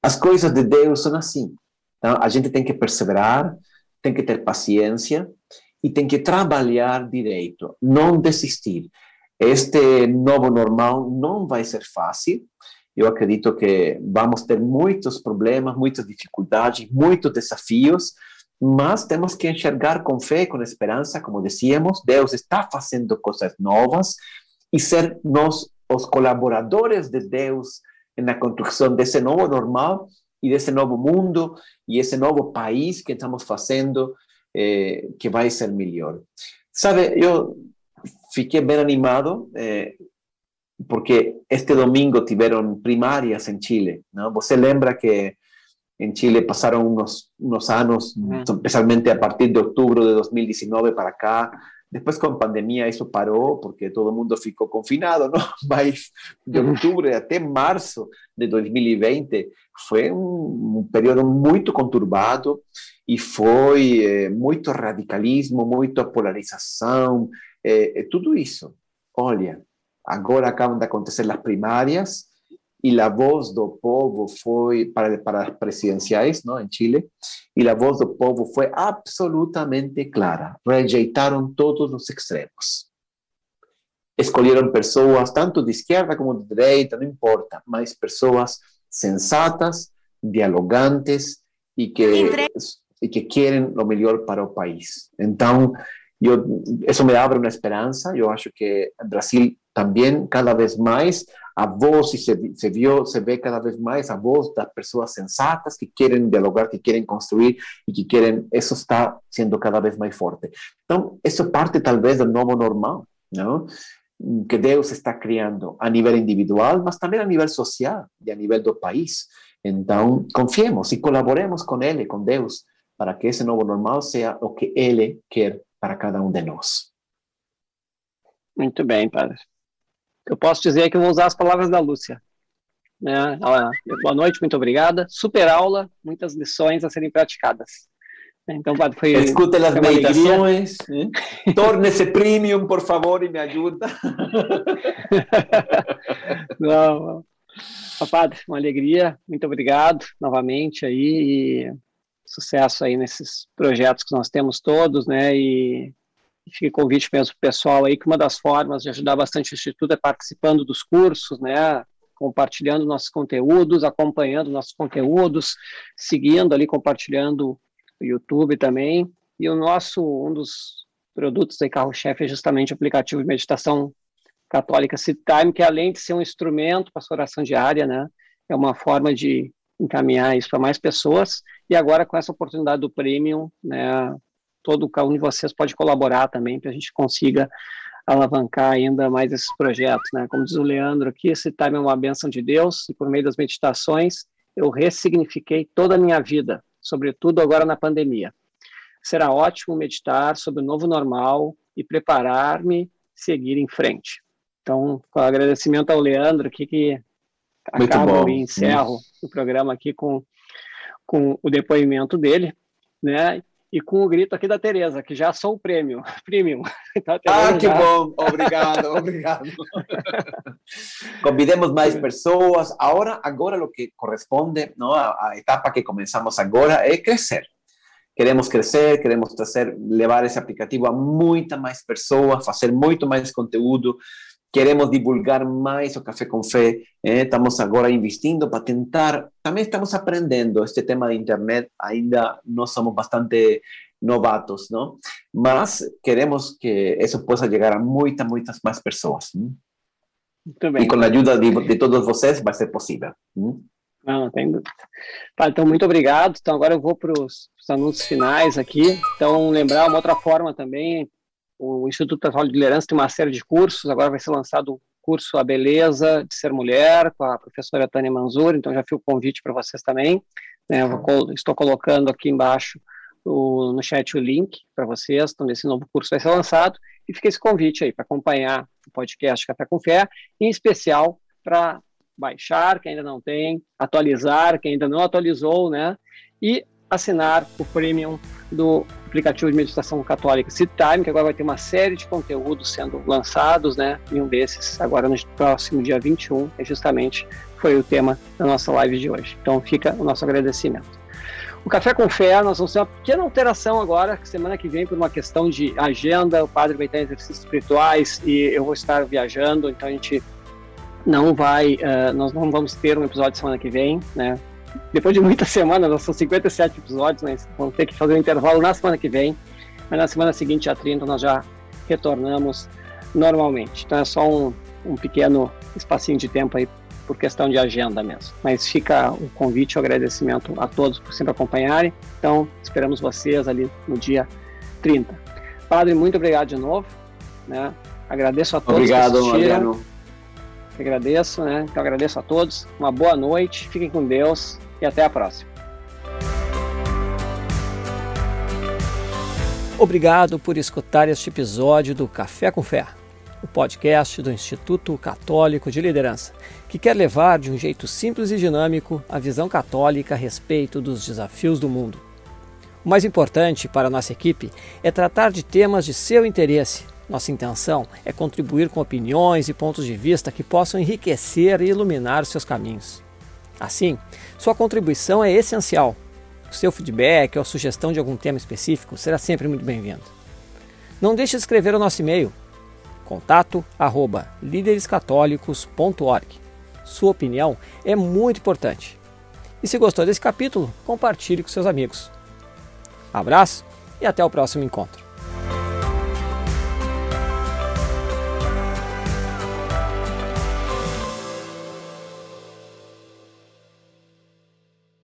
As coisas de Deus são assim. Então, a gente tem que perseverar, tem que ter paciência e tem que trabalhar direito, não desistir. Este novo normal não vai ser fácil. Eu acredito que vamos ter muitos problemas, muitas dificuldades, muitos desafios, mas temos que enxergar com fé, com esperança, como decíamos, Deus está fazendo coisas novas e ser nós os colaboradores de Deus na construção desse novo normal e desse novo mundo e esse novo país que estamos fazendo, eh, que vai ser melhor. Sabe, eu fiquei bem animado, eh, porque este domingo tiveram primárias em Chile. Não? Você lembra que en Chile pasaron unos, unos años, especialmente a partir de octubre de 2019 para acá. Después con pandemia eso paró porque todo el mundo ficou confinado, ¿no? Mas de octubre hasta marzo de 2020 fue un, periodo muy conturbado y fue eh, mucho radicalismo, mucha polarización, eh, eh, todo eso. Olha, agora acaban de acontecer las primarias y la voz del pueblo fue para, para las presidenciales ¿no? en Chile, y la voz del pueblo fue absolutamente clara. Rejeitaron todos los extremos. Escogieron personas tanto de izquierda como de derecha, no importa, mas personas sensatas, dialogantes y que, y que quieren lo mejor para el país. Entonces, yo, eso me abre una esperanza. Yo acho que Brasil también cada vez más a voz, y se, se, vio, se ve cada vez más a voz de personas sensatas que quieren dialogar, que quieren construir y que quieren, eso está siendo cada vez más fuerte. Entonces, eso parte tal vez del nuevo normal, ¿no? que Dios está creando a nivel individual, mas también a nivel social y a nivel del país. Entonces, confiemos y colaboremos con Él y con Dios para que ese nuevo normal sea lo que Él quiere para cada um de nós. Muito bem, padre. Eu posso dizer que eu vou usar as palavras da Lúcia. Né? Boa noite, muito obrigada. Super aula, muitas lições a serem praticadas. Então, padre, foi. Escute as meditações, né? torne-se premium, por favor, e me ajuda. não, não. Padre, uma alegria, muito obrigado novamente aí e sucesso aí nesses projetos que nós temos todos, né? E fica convite mesmo o pessoal aí que uma das formas de ajudar bastante o Instituto é participando dos cursos, né? Compartilhando nossos conteúdos, acompanhando nossos conteúdos, seguindo ali, compartilhando o YouTube também. E o nosso, um dos produtos aí, carro-chefe, é justamente o aplicativo de meditação católica Time, que além de ser um instrumento para a oração diária, né? É uma forma de encaminhar isso para mais pessoas. E agora, com essa oportunidade do Premium, né, todo cada um de vocês pode colaborar também para a gente consiga alavancar ainda mais esses projetos. Né? Como diz o Leandro aqui, esse time é uma bênção de Deus e por meio das meditações eu ressignifiquei toda a minha vida, sobretudo agora na pandemia. Será ótimo meditar sobre o novo normal e preparar-me seguir em frente. Então, com agradecimento ao Leandro aqui que Muito acabo bom. e encerro o programa aqui com, com o depoimento dele, né? E com o grito aqui da Tereza, que já sou o prêmio, premium. Então, ah, que já... bom! Obrigado, obrigado. Convidemos mais pessoas. Agora, agora o que corresponde, não, a, a etapa que começamos agora é crescer. Queremos crescer, queremos trazer, levar esse aplicativo a muitas mais pessoas, fazer muito mais conteúdo, queremos divulgar mais o Café com Fé, eh, estamos agora investindo para tentar, também estamos aprendendo este tema de internet, ainda nós somos bastante novatos, não? Mas queremos que isso possa chegar a muitas, muitas mais pessoas. E com a ajuda de, de, todos vocês vai ser possível. Não, não tem dúvida. Tá, então, muito obrigado. Então, agora eu vou para os anúncios finais aqui. Então, lembrar uma outra forma também, o Instituto Católico de Liderança tem uma série de cursos, agora vai ser lançado o curso A Beleza de Ser Mulher, com a professora Tânia Manzur, então já fica o convite para vocês também. Né, vou, estou colocando aqui embaixo o, no chat o link para vocês, então esse novo curso vai ser lançado, e fica esse convite aí para acompanhar o podcast Café com Fé, em especial para baixar, quem ainda não tem, atualizar, quem ainda não atualizou, né, e assinar o Premium do aplicativo de meditação católica Time, que agora vai ter uma série de conteúdos sendo lançados, né? E um desses, agora no próximo dia 21, é justamente foi o tema da nossa live de hoje. Então fica o nosso agradecimento. O Café com Fé, nós vamos ter uma pequena alteração agora, semana que vem, por uma questão de agenda, o padre vai em exercícios espirituais e eu vou estar viajando, então a gente não vai, uh, nós não vamos ter um episódio semana que vem, né? Depois de muitas semanas, nós são 57 episódios, mas vamos ter que fazer um intervalo na semana que vem. Mas na semana seguinte, a 30, nós já retornamos normalmente. Então é só um, um pequeno espacinho de tempo aí por questão de agenda mesmo. Mas fica o convite e o agradecimento a todos por sempre acompanharem. Então, esperamos vocês ali no dia 30. Padre, muito obrigado de novo. Né? Agradeço a todos. Obrigado, Mariano agradeço, né? Então agradeço a todos. Uma boa noite, fiquem com Deus e até a próxima. Obrigado por escutar este episódio do Café com Fé, o podcast do Instituto Católico de Liderança, que quer levar de um jeito simples e dinâmico a visão católica a respeito dos desafios do mundo. O mais importante para a nossa equipe é tratar de temas de seu interesse nossa intenção é contribuir com opiniões e pontos de vista que possam enriquecer e iluminar seus caminhos. Assim, sua contribuição é essencial. O seu feedback ou sugestão de algum tema específico será sempre muito bem-vindo. Não deixe de escrever o nosso e-mail contato arroba líderescatólicos.org. Sua opinião é muito importante. E se gostou desse capítulo, compartilhe com seus amigos. Abraço e até o próximo encontro.